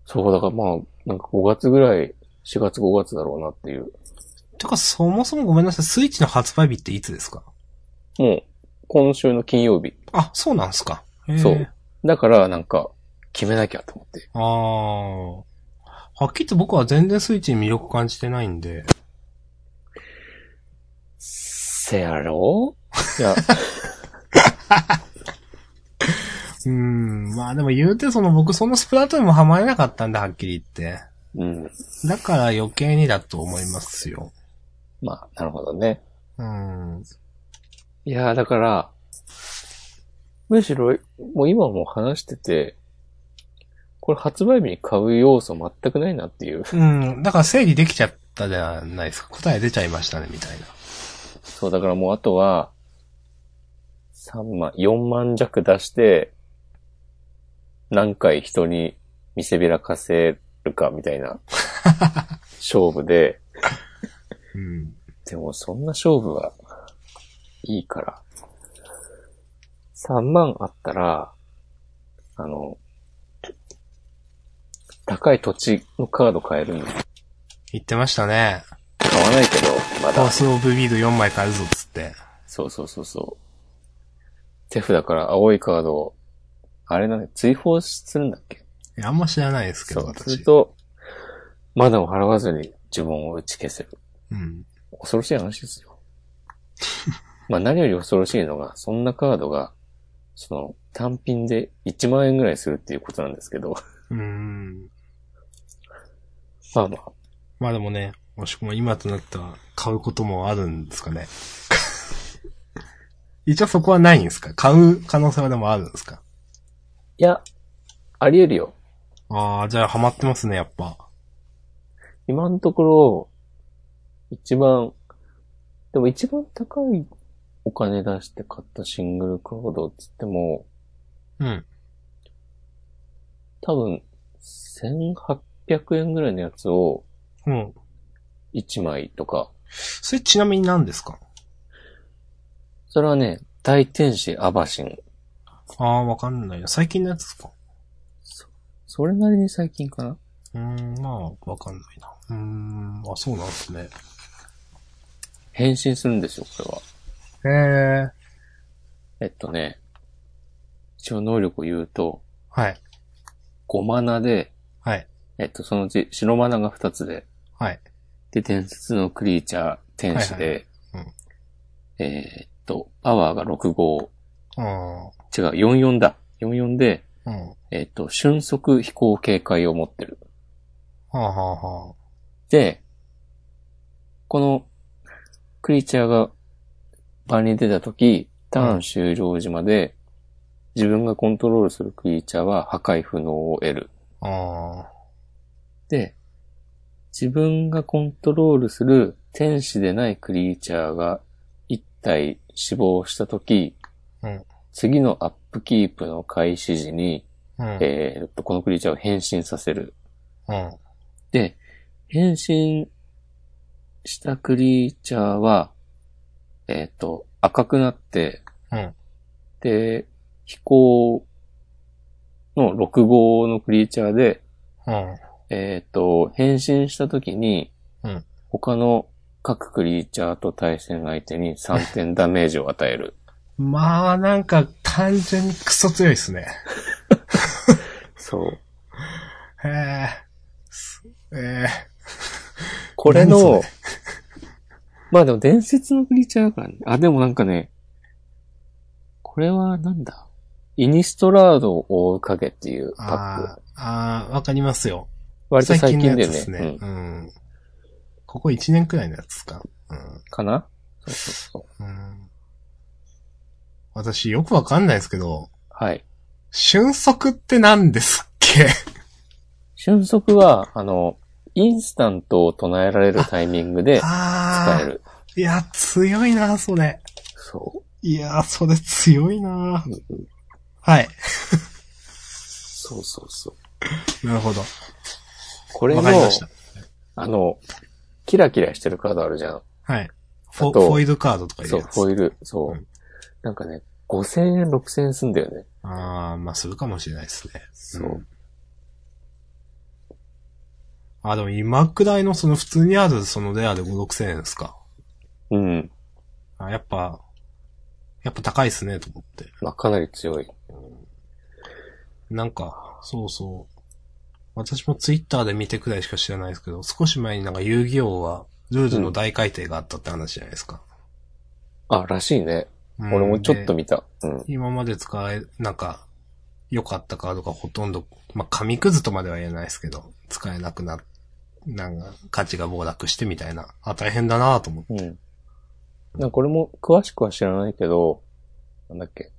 そう、だからまあ、なんか5月ぐらい、4月5月だろうなっていう。てか、そもそもごめんなさい、スイッチの発売日っていつですか？もう、今週の金曜日。あ、そうなんですか。そう。だから、なんか、決めなきゃと思って。ああ。はっきり言って僕は全然スイッチに魅力感じてないんで。せやろ？いや、うーん。まあでも言うてその僕そのスプラトゥーンもハマれなかったんだ、はっきり言って。うん。だから余計にだと思いますよ。まあ、なるほどね。うん。いやー、だから、むしろ、もう今も話してて、これ発売日に買う要素全くないなっていう。うん。だから整理できちゃったじゃないですか。答え出ちゃいましたね、みたいな。そう、だからもうあとは、3万、4万弱出して、何回人に見せびらかせるかみたいな勝負で、うん。でもそんな勝負はいいから。3万あったら、あの、高い土地のカード買えるんで、言ってましたね。買わないけど、まだ Force of Will 4枚買えるぞっつって。そうそうそうそう。手札から青いカードを、あれなんだ追放するんだっけあんま知らないですけど、そう。す私る。と、マナを払わずに呪文を打ち消せる。うん。恐ろしい話ですよ。まあ何より恐ろしいのが、そんなカードが、その、単品で1万円ぐらいするっていうことなんですけど、うーん。まあまあ、まあでもね、もしくも今となったら買うこともあるんですかね。一応そこはないんですか？買う可能性はでもあるんですか？いや、あり得るよ。ああ、じゃあハマってますね、やっぱ。今のところ、一番、でも一番高いお金出して買ったシングルカードっつっても、うん。多分、1800円ぐらいのやつをうん。1枚とか、それちなみに何ですか？それはね、大天使アバシン。ああ、わかんないな。最近のやつですか？それなりに最近かな？うーん、まあ、わかんないな。うーん、あ、そうなんですね。変身するんですよ、これは。へえ。えっとね、一応能力を言うと、はい。5マナで、はい。えっと、そのうち白マナが2つで、はい。で、伝説のクリーチャー、天使で、はいはいえーっと、パワーが6号、うん。違う、44だ。44で、うん。えーっと、瞬速飛行警戒を持ってる。はあ、はあはで、この、クリーチャーが場に出たとき、ターン終了時まで、自分がコントロールするクリーチャーは破壊不能を得る。あ。あで、自分がコントロールする天使でないクリーチャーが一体死亡したとき、うん次のアップキープの開始時に、あ。うん。えーっと、このクリーチャーを変身させる。うん。で、変身したクリーチャーは、えーっと、赤くなって、うん。で、飛行の6号のクリーチャーで、うん。えっ、と、変身した時に、うん他の各クリーチャーと対戦相手に3点ダメージを与える。まあ、なんか、単純にクソ強いですね。そう。へえ。すええこれ何のそ、まあでも伝説のクリーチャーだからね。あ、でもなんかね、これはなんだ？イニストラードを追う影っていうパッあク。あ、ああ、わかりますよ。割と最近のだよね。やつですね。うん。ここ1年くらいのやつか。うん。かな？そうそうそう。うん。うん。私、よくわかんないですけど、はい。瞬足って何ですっけ？瞬足は、あの、インスタントを唱えられるタイミングで使ああ。える。いや、強いな、それ。そいや、それ強いなう。うんうんはい。そうそうそう。なるほど。これの。あの、キラキラしてるカードあるじゃん。はい。フォイルカードとかそう。フォイル。そう。うんなんかね、5000円、6000円すんだよね。ああ、まあ、するかもしれないですね。そう。んあ、でも今くらいのその普通にあるそのレアで5、6千円ですか。うん。あ、やっぱ、やっぱ高いっすね、と思って。まあ、かなり強い。なんか、そうそう。私もツイッターで見てくらいしか知らないですけど、少し前になんか遊戯王は、ルールの大改定があったって話じゃないですか。あ、らしいね。うん俺もちょっとで見た。うん。今まで使え、なんか、良かったカードがほとんど、まあ、紙くずとまでは言えないですけど、使えなくな、なんか、価値が暴落してみたいな。あ、大変だなと思って。うん。なんかこれも詳しくは知らないけど、なんだっけ。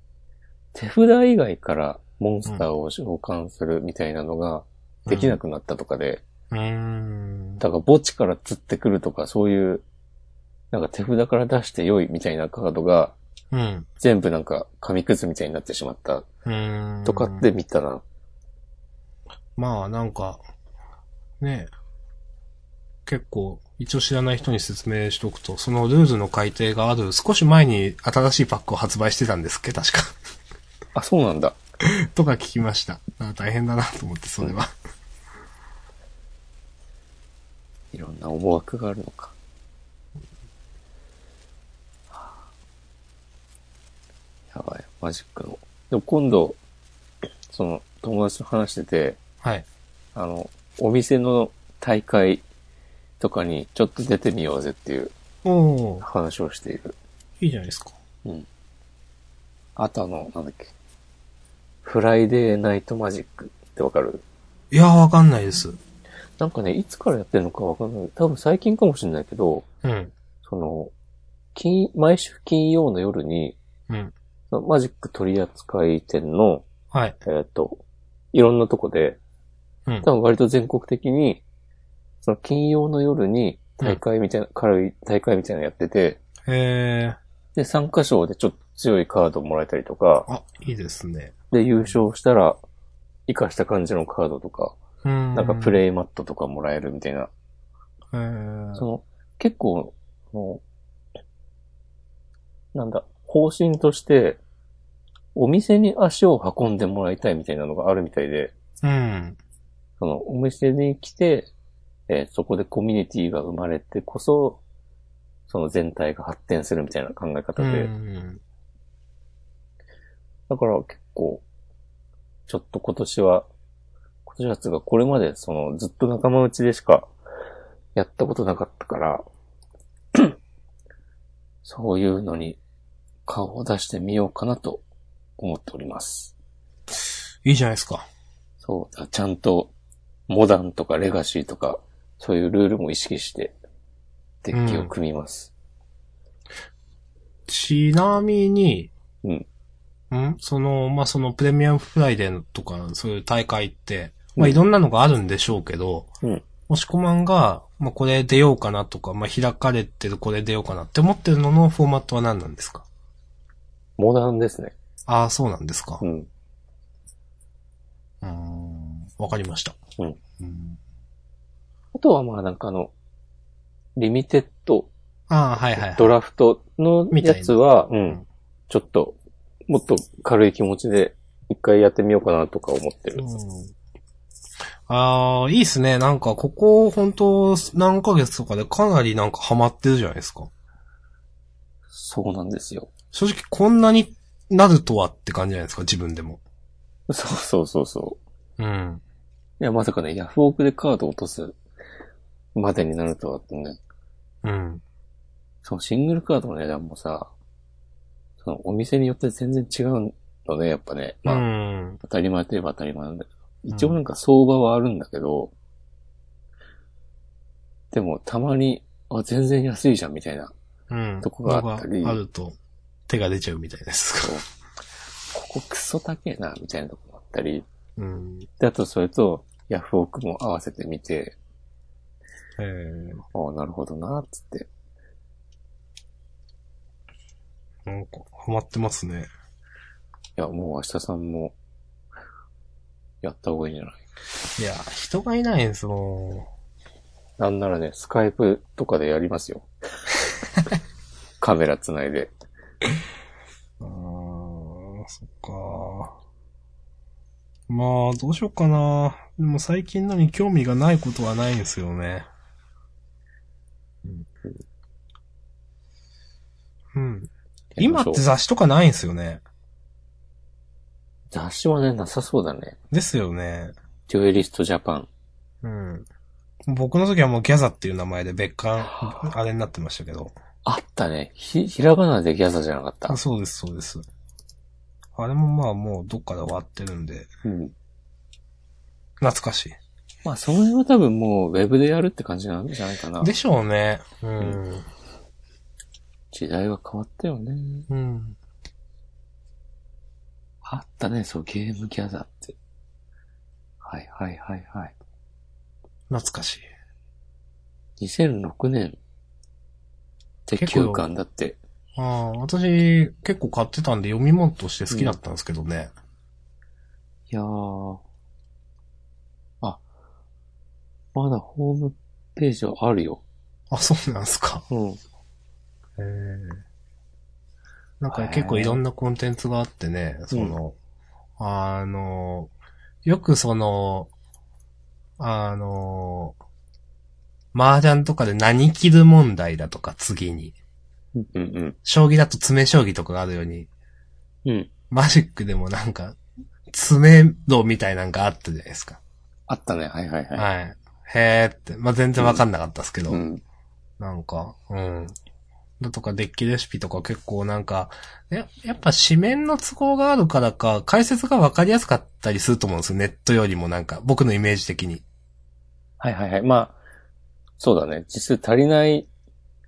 手札以外からモンスターを召喚するみたいなのができなくなったとかで、うーん。だから墓地から釣ってくるとかそういう、なんか手札から出して良いみたいなカードがうん。全部なんか紙くずみたいになってしまったうーん。とかって見たな。まあ、なんか、ねえ結構、一応知らない人に説明しとくと、そのルールの改定がある少し前に新しいパックを発売してたんですっけ？確か。あ、そうなんだ。とか聞きました。あ大変だなと思って、それは。いろんな思惑があるのか。はあやばい、マジックの。でも今度、その、友達と話してて、はい。あの、お店の大会とかにちょっと出てみようぜっていうおー、話をしている。いいじゃないですか。うん。あとあの、なんだっけ。 Friday Night Magic ってわかる？いやー、わかんないです。なんかね、いつからやってるのかわかんない。多分最近かもしれないけど、うん。その、金、毎週金曜の夜に、うん。マジック取扱店の、はい。えっ、と、いろんなとこで、うん。多分割と全国的に、その金曜の夜に大会みたいな、軽い大会みたいなのやってて、えで、参加賞でちょっと強いカードもらえたりとか、ー、あ、いいですね。で、優勝したら、活かした感じのカードとか、うーん。なんかプレイマットとかもらえるみたいな、えー、その、結構、もう、なんだ、方針として、お店に足を運んでもらいたいみたいなのがあるみたいで、うん。その、お店に来て、えーそこでコミュニティが生まれてこそ、その全体が発展するみたいな考え方うで、ん。だから結構、ちょっと今年は、今年はつうかこれまでそのずっと仲間内でしかやったことなかったから、そういうのに顔を出してみようかなと思っております。いいじゃないですか。そうだ、ちゃんとモダンとかレガシーとか、そういうルールも意識して、デッキを組みます。ちなみに、うん。ん？その、まあ、そのプレミアムフライデーとか、そういう大会って、まあ、うんいろんなのがあるんでしょうけど、うん。もしこまんが、まあ、これ出ようかなとか、まあ、開かれてるこれ出ようかなって思ってるののフォーマットは何なんですか？モダンですね。ああ、そうなんですか。うん。うーん。わかりました。うん。うんあとはまあなんかあの、リミテッドああ、はいはいはい。ドラフトのやつは、うんん。ちょっと、もっと軽い気持ちで一回やってみようかなとか思ってる。うんああ、いいっすね。なんか、ここ、本当何ヶ月とかでかなりなんかハマってるじゃないですか。そうなんですよ。正直、こんなになるとはって感じじゃないですか、自分でも。そうそうそうそう。うん。いや、まさかね、ヤフオクでカード落とすまでになるとはってね。うん。そのシングルカードの値段もさ、そのお店によって全然違うのね、やっぱね。うまあ、ん。当たり前といえば当たり前なんだけど。一応なんか相場はあるんだけど、でもたまに、あ、全然安いじゃんみたいな。うん。とこがあったりあると、手が出ちゃうみたいです。ここクソ高えな、みたいなとこもあったり。うん。で、あとそれと、ヤフオクも合わせてみて、えー、ああ、なるほどな、つって。なんか、ハマってますね。いや、もう明日さんも、やった方がいいんじゃない？いや、人がいないんですよ。なんならね、スカイプとかでやりますよ。カメラつないで。あー、そっか。まあ、どうしようかな。でも最近のに興味がないことはないんですよね。うん。今って雑誌とかないんですよね。雑誌はね、なさそうだね。ですよね。デュエリストジャパン。うん。僕の時はもうギャザっていう名前で別館、あれになってましたけど。あったね。ひ、ひらがなでギャザじゃなかった？あ。そうです、そうです。あれもまあもうどっかで終わってるんで、うん。懐かしまあ、その辺は多分もうウェブでやるって感じなんじゃないかな。い。でしょうね。うん。時代は変わったよね。うん。あったね、そう、ゲームギャザーって。はいはいはいはい。懐かしい。2006年って結構9巻だって。ああ、私結構買ってたんで読み物として好きだったんですけどね。いやー。あ、まだホームページはあるよ。あ、そうなんですか。うん。へえ。なんか結構いろんなコンテンツがあってね、その、あの、よくその、あの、麻雀とかで何切る問題だとか次に、うんうん。将棋だと詰め将棋とかがあるように、うん。マジックでもなんか、詰め度みたいなんかあったじゃないですか。あったね。はいはいはい。はい。へーって、まあ、全然わかんなかったですけど、うん。なんか、うん。だとか、デッキレシピとか結構なんか、ややっぱ紙面の都合があるからか、解説がわかりやすかったりすると思うんですよ。ネットよりもなんか、僕のイメージ的に。はいはいはい。まあ、そうだね。実数足りない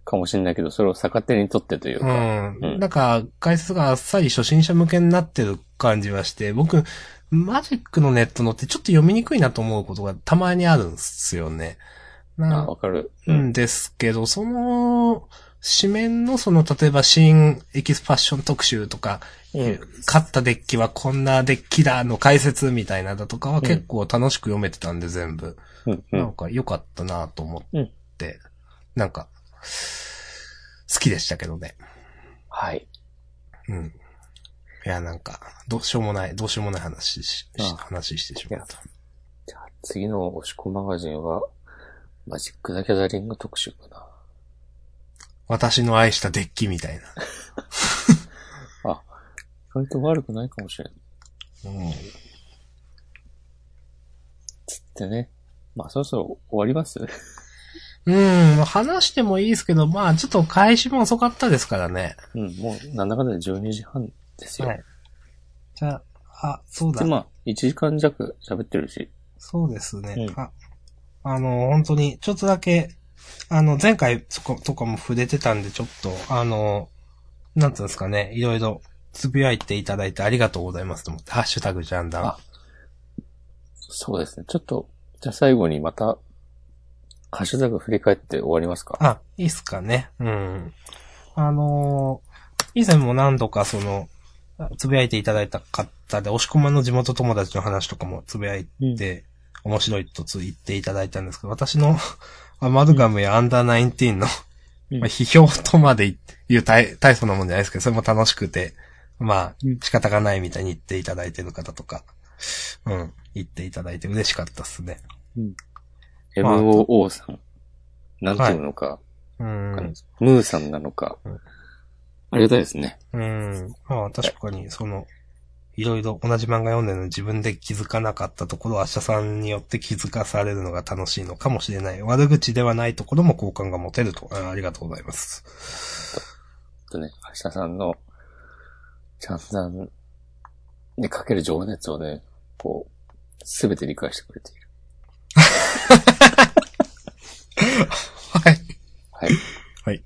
かもしれないけど、それを逆手に取ってといううか。ん。うんなんか、解説があっさり初心者向けになってる感じはして、僕、マジックのネットのってちょっと読みにくいなと思うことがたまにあるんですよね。なあ、わかる。うんですけど、その、紙面のその、例えば新エキスパッション特集とか、うん。勝ったデッキはこんなデッキだの解説みたいなだとかは結構楽しく読めてたんで全部。うん。うなんん。か良かったなと思うんって、なんか、好きでしたけどね。はい。うん。いや、なんか、どうしようもない、どうしようもない話し、しあ話してしまった。じゃあ、次の押し子マガジンは、マジック・ザ・ギャザリング特集かな。私の愛したデッキみたいな。意外と悪くないかもしれん。うん。つってね。まあ、そろそろ終わりますうん、話してもいいですけど、まあちょっと開始も遅かったですからね。うん、もう、なんだかんだで12時半ですよ。はい。じゃあ、あ、そうだで、。まあ、1時間弱喋ってるし。そうですね。うんあ、あの、本当に、ちょっとだけ、あの、前回そことかも触れてたんで、ちょっと、あの、なんつうんですかね、いろいろつぶやいていただいてありがとうございますと思って、ハッシュタグジャンダン。あそうですね。ちょっと、じゃあ最後にまた、ハッシュタグ振り返って終わりますか？あ、いいっすかね。うん。あのー以前も何度かその、つぶやいていただいた方で、押し込まの地元友達の話とかもつぶやいて、面白いとつ言っていただいたんですけど、私のア マルガムやアンダーナインティーンの、うんまあ、批評とまで言う大大層なもんじゃないですけど、それも楽しくて、まあうん、仕方がないみたいに言っていただいてる方とか、うん、言っていただいて嬉しかったっすね。まあ MOO さん。なんていうのか、うん。わかんないですムーさんなのかうん。ありがたいですね。うん。まあ確かに、その、いろいろ同じ漫画読んでるのに自分で気づかなかったところを明日さんによって気づかされるのが楽しいのかもしれない。悪口ではないところも好感が持てると。あありがとうございます。とね、橋田さんの、ちゃんさんにかける情熱をね、こう、すべて理解してくれている。はい。はい。はい。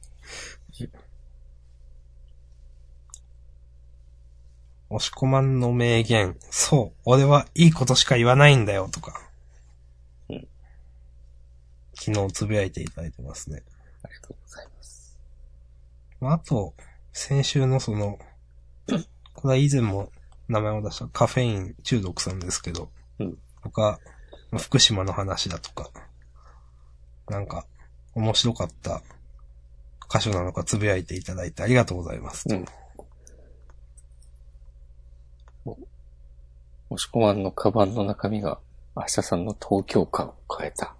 押し込まんの名言。そう。俺はいいことしか言わないんだよ、とか。うん昨日つぶやいていただいてますね。ありがとうございます。まああと、先週のその、これは以前も名前を出したカフェイン中毒さんですけど、うんとか、福島の話だとか、なんか、面白かった箇所なのかつぶやいていただいてありがとうございます。うん押し込まんのカバンの中身が、明日さんの東京感を変えた。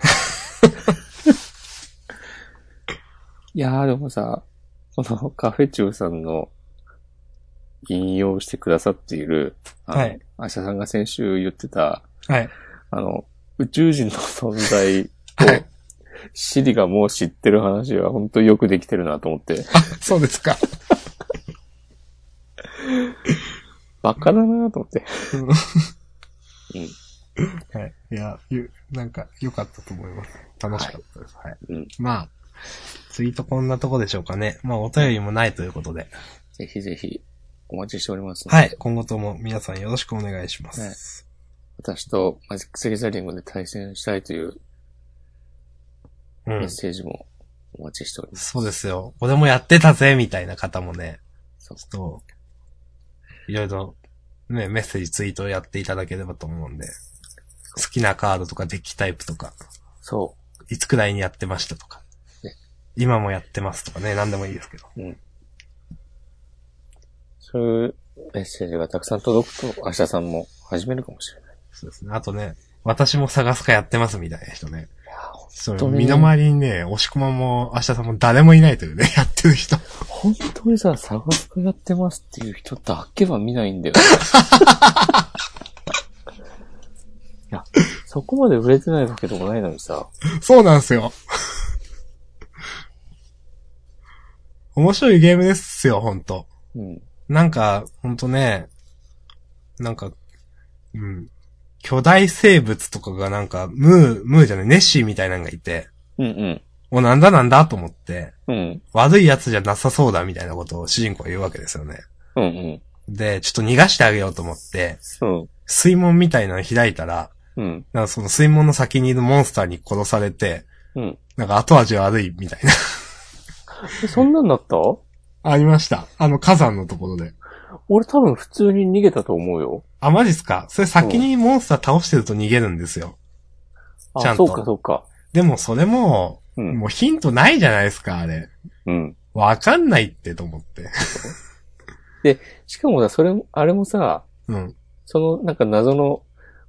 いやーでもさ、このカフェチューさんの引用してくださっている、はい。明日さんが先週言ってた、はい。あの、宇宙人の存在はいを、シリがもう知ってる話は本当によくできてるなと思って、あ、そうですか。バカだなと思って。うん。はい。いや、ゆ、なんか、良かったと思います。楽しかったです。はい。うん。まあ、ツイートこんなとこでしょうかね。まあ、お便りもないということで。ぜひぜひ、お待ちしております。はい。今後とも皆さんよろしくお願いします。私とマジックセギザリングで対戦したいといううん。メッセージもお待ちしております。そうですよ。俺もやってたぜ、みたいな方もね、そうちょっと、いろいろ、ね、メッセージツイートをやっていただければと思うんで、好きなカードとかデッキタイプとか、そいつくらいにやってましたとかね、今もやってますとかね、何でもいいですけど。う。うん。そういうメッセージがたくさん届くと、明日さんも始めるかもしれない。そうですね。あとね、私も探すかやってますみたいな人ね。いやそう、身の回りにね、押し込まも、明日さんも誰もいないというね、やってる人。本当にさ、探すかやってますっていう人だけは見ないんだよ。いや、そこまで売れてないわけでもないのにさ、そうなんですよ。面白いゲームですよ、ほんと。うん。なんか、ほんとね、なんか、うん。巨大生物とかがなんか、ムー、ムーじゃない、ネッシーみたいなのがいて、うんうん。お、なんだなんだと思って、うん。悪い奴じゃなさそうだみたいなことを主人公は言うわけですよね。うんうん。で、ちょっと逃がしてあげようと思って、うん。水門みたいなの開いたら、うん。なんかその水門の先にいるモンスターに殺されて、うん。なんか後味悪いみたいな。えそんなんだった？ありました。あの火山のところで。俺多分普通に逃げたと思うよ。あ、マジっすか？それ先にモンスター倒してると逃げるんですよ。ちゃあ、んとそうかそうか。でもそれも、うん。もうヒントないじゃないですか、あれ。うん。わかんないってと思って。しかもさ、それも、あれもさ、うん。そのなんか謎の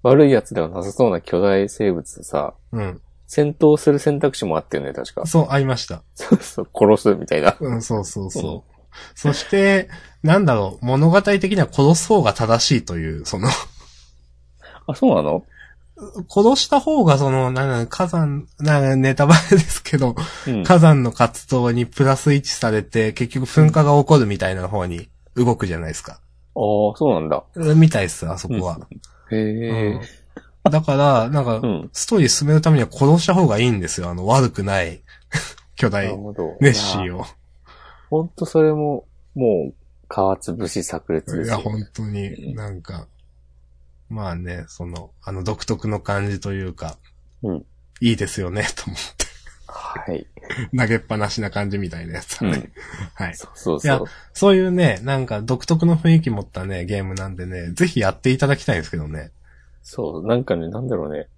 悪いやつではなさそうな巨大生物でさ、うん。戦闘する選択肢もあったよね、確か。そう、ありました。そ うそう、殺すみたいな。うん、そうそうそう。そして、なんだろう、物語的には殺す方が正しいという、その、あ、そうなの？殺した方がその、なんだ火山、なんかネタバレですけど、うん。火山の活動にプラス1されて、結局噴火が起こるみたいな方に動くじゃないですか。ああ、そうなんだ。みたいっす、あそこは。へえ。うんだから、なんかう、ん。ストーリー進めるためには殺した方がいいんですよ。あの、悪くない、巨大。ネッシーを。ほんとそれも、もう、皮潰し炸裂でいや、すよ。本当に、なんか、まあね、その、あの独特の感じというか、うん。いいですよね、と思って。はい。投げっぱなしな感じみたいなやつだね。うん。はい。そうそういやそう。そういうね、なんか独特の雰囲気持ったね、ゲームなんでね、ぜひやっていただきたいんですけどね。そう、なんかね、なんだろうね。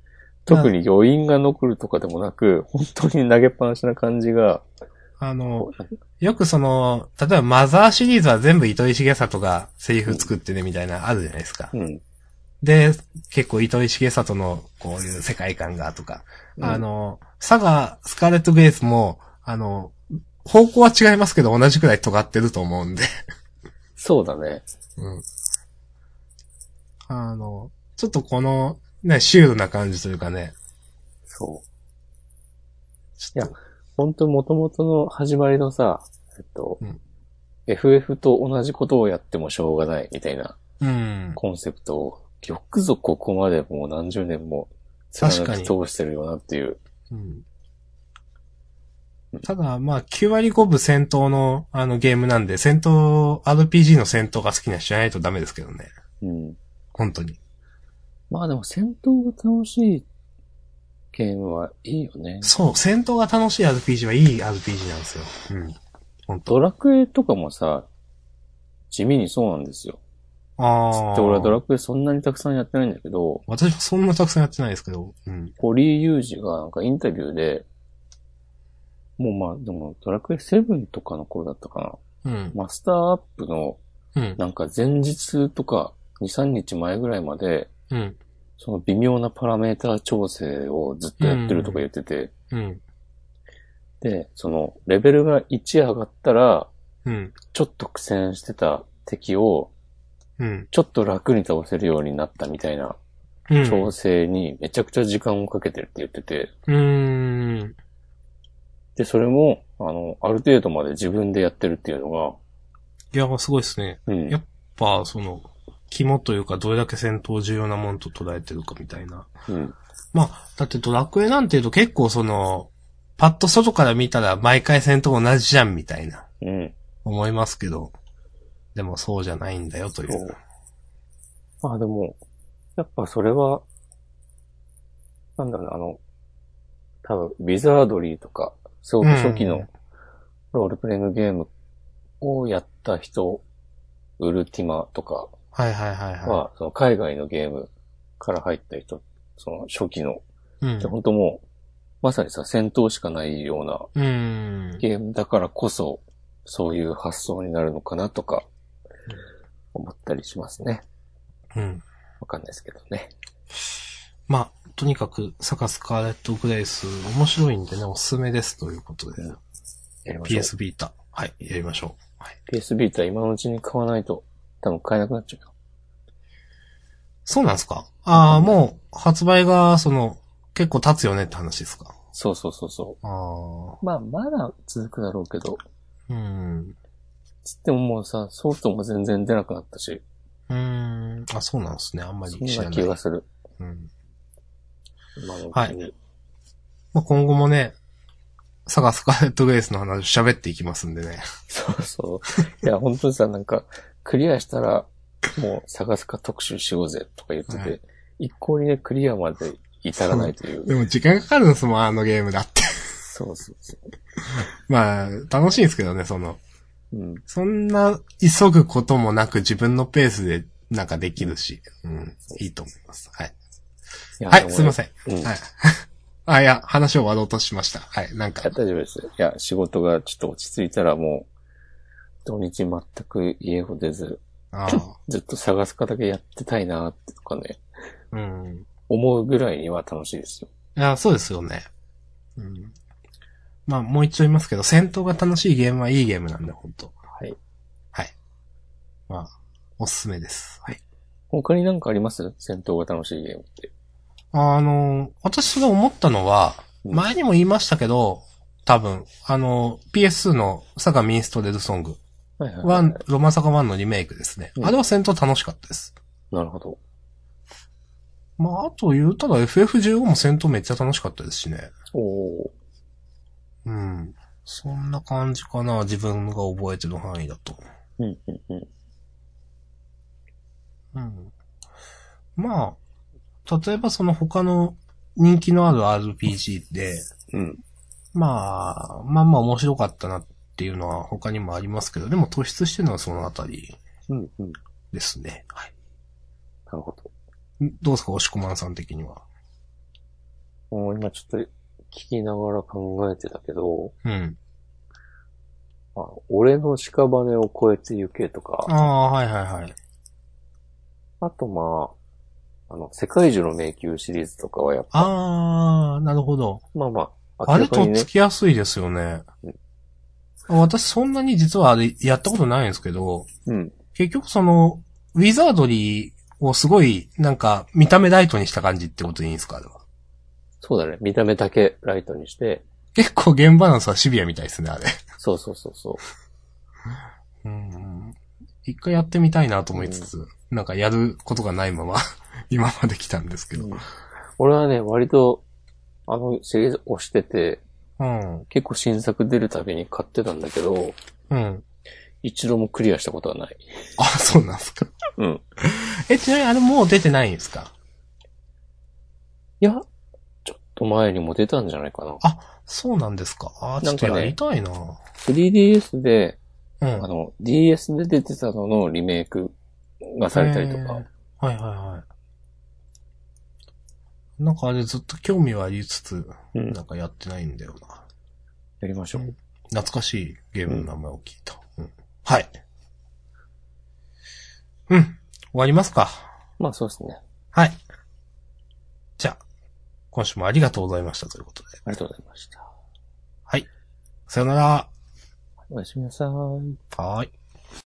特に余韻が残るとかでもなく、本当に投げっぱなしな感じが、あの、よくその、例えばマザーシリーズは全部糸井重里がセリフ作ってねみたいなあるじゃないですか。うん。で、結構糸井重里のこういう世界観がとか、うんあの、サガ、スカーレット・グレイスも、あの、方向は違いますけど同じくらい尖ってると思うんで。そうだね。うん。あの、ちょっとこの、ね、シュールな感じというかね。そう。ちょっと、本当元々の始まりのさ、えっと、うん FF と同じことをやってもしょうがないみたいなうん。コンセプトを、よくぞここまでもう何十年も貫き通してるよなっていう。うんただ、まあ、9割5分戦闘の、あの、ゲームなんで、戦闘、RPG の戦闘が好きな人じゃないとダメですけどね。うん。本当に。まあでも戦闘が楽しいゲームはいいよね。そう、戦闘が楽しい RPG はいい RPG なんですよ。うん。本当ドラクエとかもさ、地味にそうなんですよ。ああ。で、俺はドラクエそんなにたくさんやってないんだけど、私もそんなたくさんやってないですけど。うん。堀井雄二がなんかインタビューで、もうまあ、でもドラクエ7とかの頃だったかな。うん。マスターアップのうん。なんか前日とか2、3日前ぐらいまで、うん。その微妙なパラメーター調整をずっとやってるとか言ってて、うん。で、そのレベルが1上がったら、うん。ちょっと苦戦してた敵をうん。ちょっと楽に倒せるようになったみたいなうん。調整にめちゃくちゃ時間をかけてるって言ってて、うーん。で、それも、あの、ある程度まで自分でやってるっていうのが、いや、すごいですね。うん。やっぱ、その、肝というか、どれだけ戦闘重要なものと捉えてるかみたいな。うん。まあ、だってドラクエなんていうと結構その、パッと外から見たら毎回戦闘同じじゃんみたいな、うん。思いますけど、でもそうじゃないんだよといそうう。まあでも、やっぱそれは、なんだろうな、あの、多分、ウィザードリーとか、すごく初期のうんロールプレイングゲームをやった人、ウルティマとかはいはいはいはは、その海外のゲームから入った人、その初期の、い。うんで。本当もう、まさにさ、戦闘しかないようなうん。ゲームだからこそ、そういう発想になるのかなとか、思ったりしますね。うん。わかんないですけどね。まあ、とにかく、サカスカーレット・グレイス、面白いんでね、おすすめですということで。PS ビータ、はい、やりましょう。はい。PS ビータ今のうちに買わないと、多分買えなくなっちゃうよ。そうなんですか？ああ、もう、発売が、その、結構経つよねって話ですか？そうそうそうそああ。う。まあ、まだ続くだろうけど、うん。つってももうさ、ソフトも全然出なくなったし、うーん。あ、そうなんですね。あんまりそんな知らない。気がする。うん。今のうちに。まあ、今後もね、サガスカーレット・グレイスの話喋っていきますんでね。そうそう。いや、本当にさ、なんか、クリアしたら、もう探すか特集しようぜとか言ってて、はい一向にね、クリアまで至らないという。でも時間かかるんですもん、あのゲームだって。そうそうそ まあ、楽しいんですけどね、その、う。うん。そんな急ぐこともなく自分のペースでなんかできるし、うん、いいと思います。はい。いやはい、すいません。ん。うん。いはい。あ、いや、話を終わろうとしました。はい、なんかや、。大丈夫です。いや、仕事がちょっと落ち着いたらもう、土日全く家を出ず、あ ずっと探すかだけやってたいなってとかね、あ、うん。思うぐらいには楽しいですよ。いや、そうですよね。うん。まあ、もう一度言いますけど、戦闘が楽しいゲームはいいゲームなんで、本当はい。はい。まあ、おすすめです。はい。他になんかあります？戦闘が楽しいゲームって。あの、私それ思ったのは、うん前にも言いましたけど、多分、あの、PS2 のサガミンストレルソング、はいはい、ワンはい。、ロマサガ1のリメイクですね。うんあれは戦闘楽しかったです。なるほど。まあ、あと言うたら FF15 も戦闘めっちゃ楽しかったですしね。おおうん。そんな感じかな、自分が覚えてる範囲だと。ー。うん、うん、うん。うん。まあ、例えばその他の人気のある RPG で、うん。まあ、まあまあ面白かったなっていうのは他にもありますけど、でも突出してるのはそのあたりうん、うん。ですね。はい。なるほど。んどうですか、押し込まんさん的には？もう今ちょっと聞きながら考えてたけど、うん。あ俺の屍を越えて行けとか、ああ、はいはいはい。あとまあ、あの、世界中の迷宮シリーズとかはやっぱ、ああ、なるほど。まあまあ、あれとっ明らかにねつ、きやすいですよねうん。私そんなに実はあれやったことないんですけど、うん。結局その、ウィザードリーをすごい、なんか、見た目ライトにした感じってことでいいんですか？あれは。そうだね。見た目だけライトにして、結構ゲームバランスはシビアみたいですね、あれ。そうそうそうそう。うん。一回やってみたいなと思いつつ、なんかやることがないまま、今まで来たんですけど。俺はね、割と、あのシリーズ押してて、うん。結構新作出るたびに買ってたんだけど、うん。一度もクリアしたことはない。あ、そうなんですか。うん。え、ちなみにあれもう出てないんですか？いや、ちょっと前にも出たんじゃないかな。そうなんですか。あ、ちょっとなんかねやりたいな。3DS で、うん。あの、DS で出てたののリメイクがされたりとか。えーはいはいはい。なんかあれずっと興味はありつつ、うんなんかやってないんだよな。やりましょう。懐かしいゲームの名前を聞いた。うんはい。うん。終わりますか。まあそうですね。はい。じゃあ、今週もありがとうございましたということで。ありがとうございました。はい。さよなら。おやすみなさい。はーい。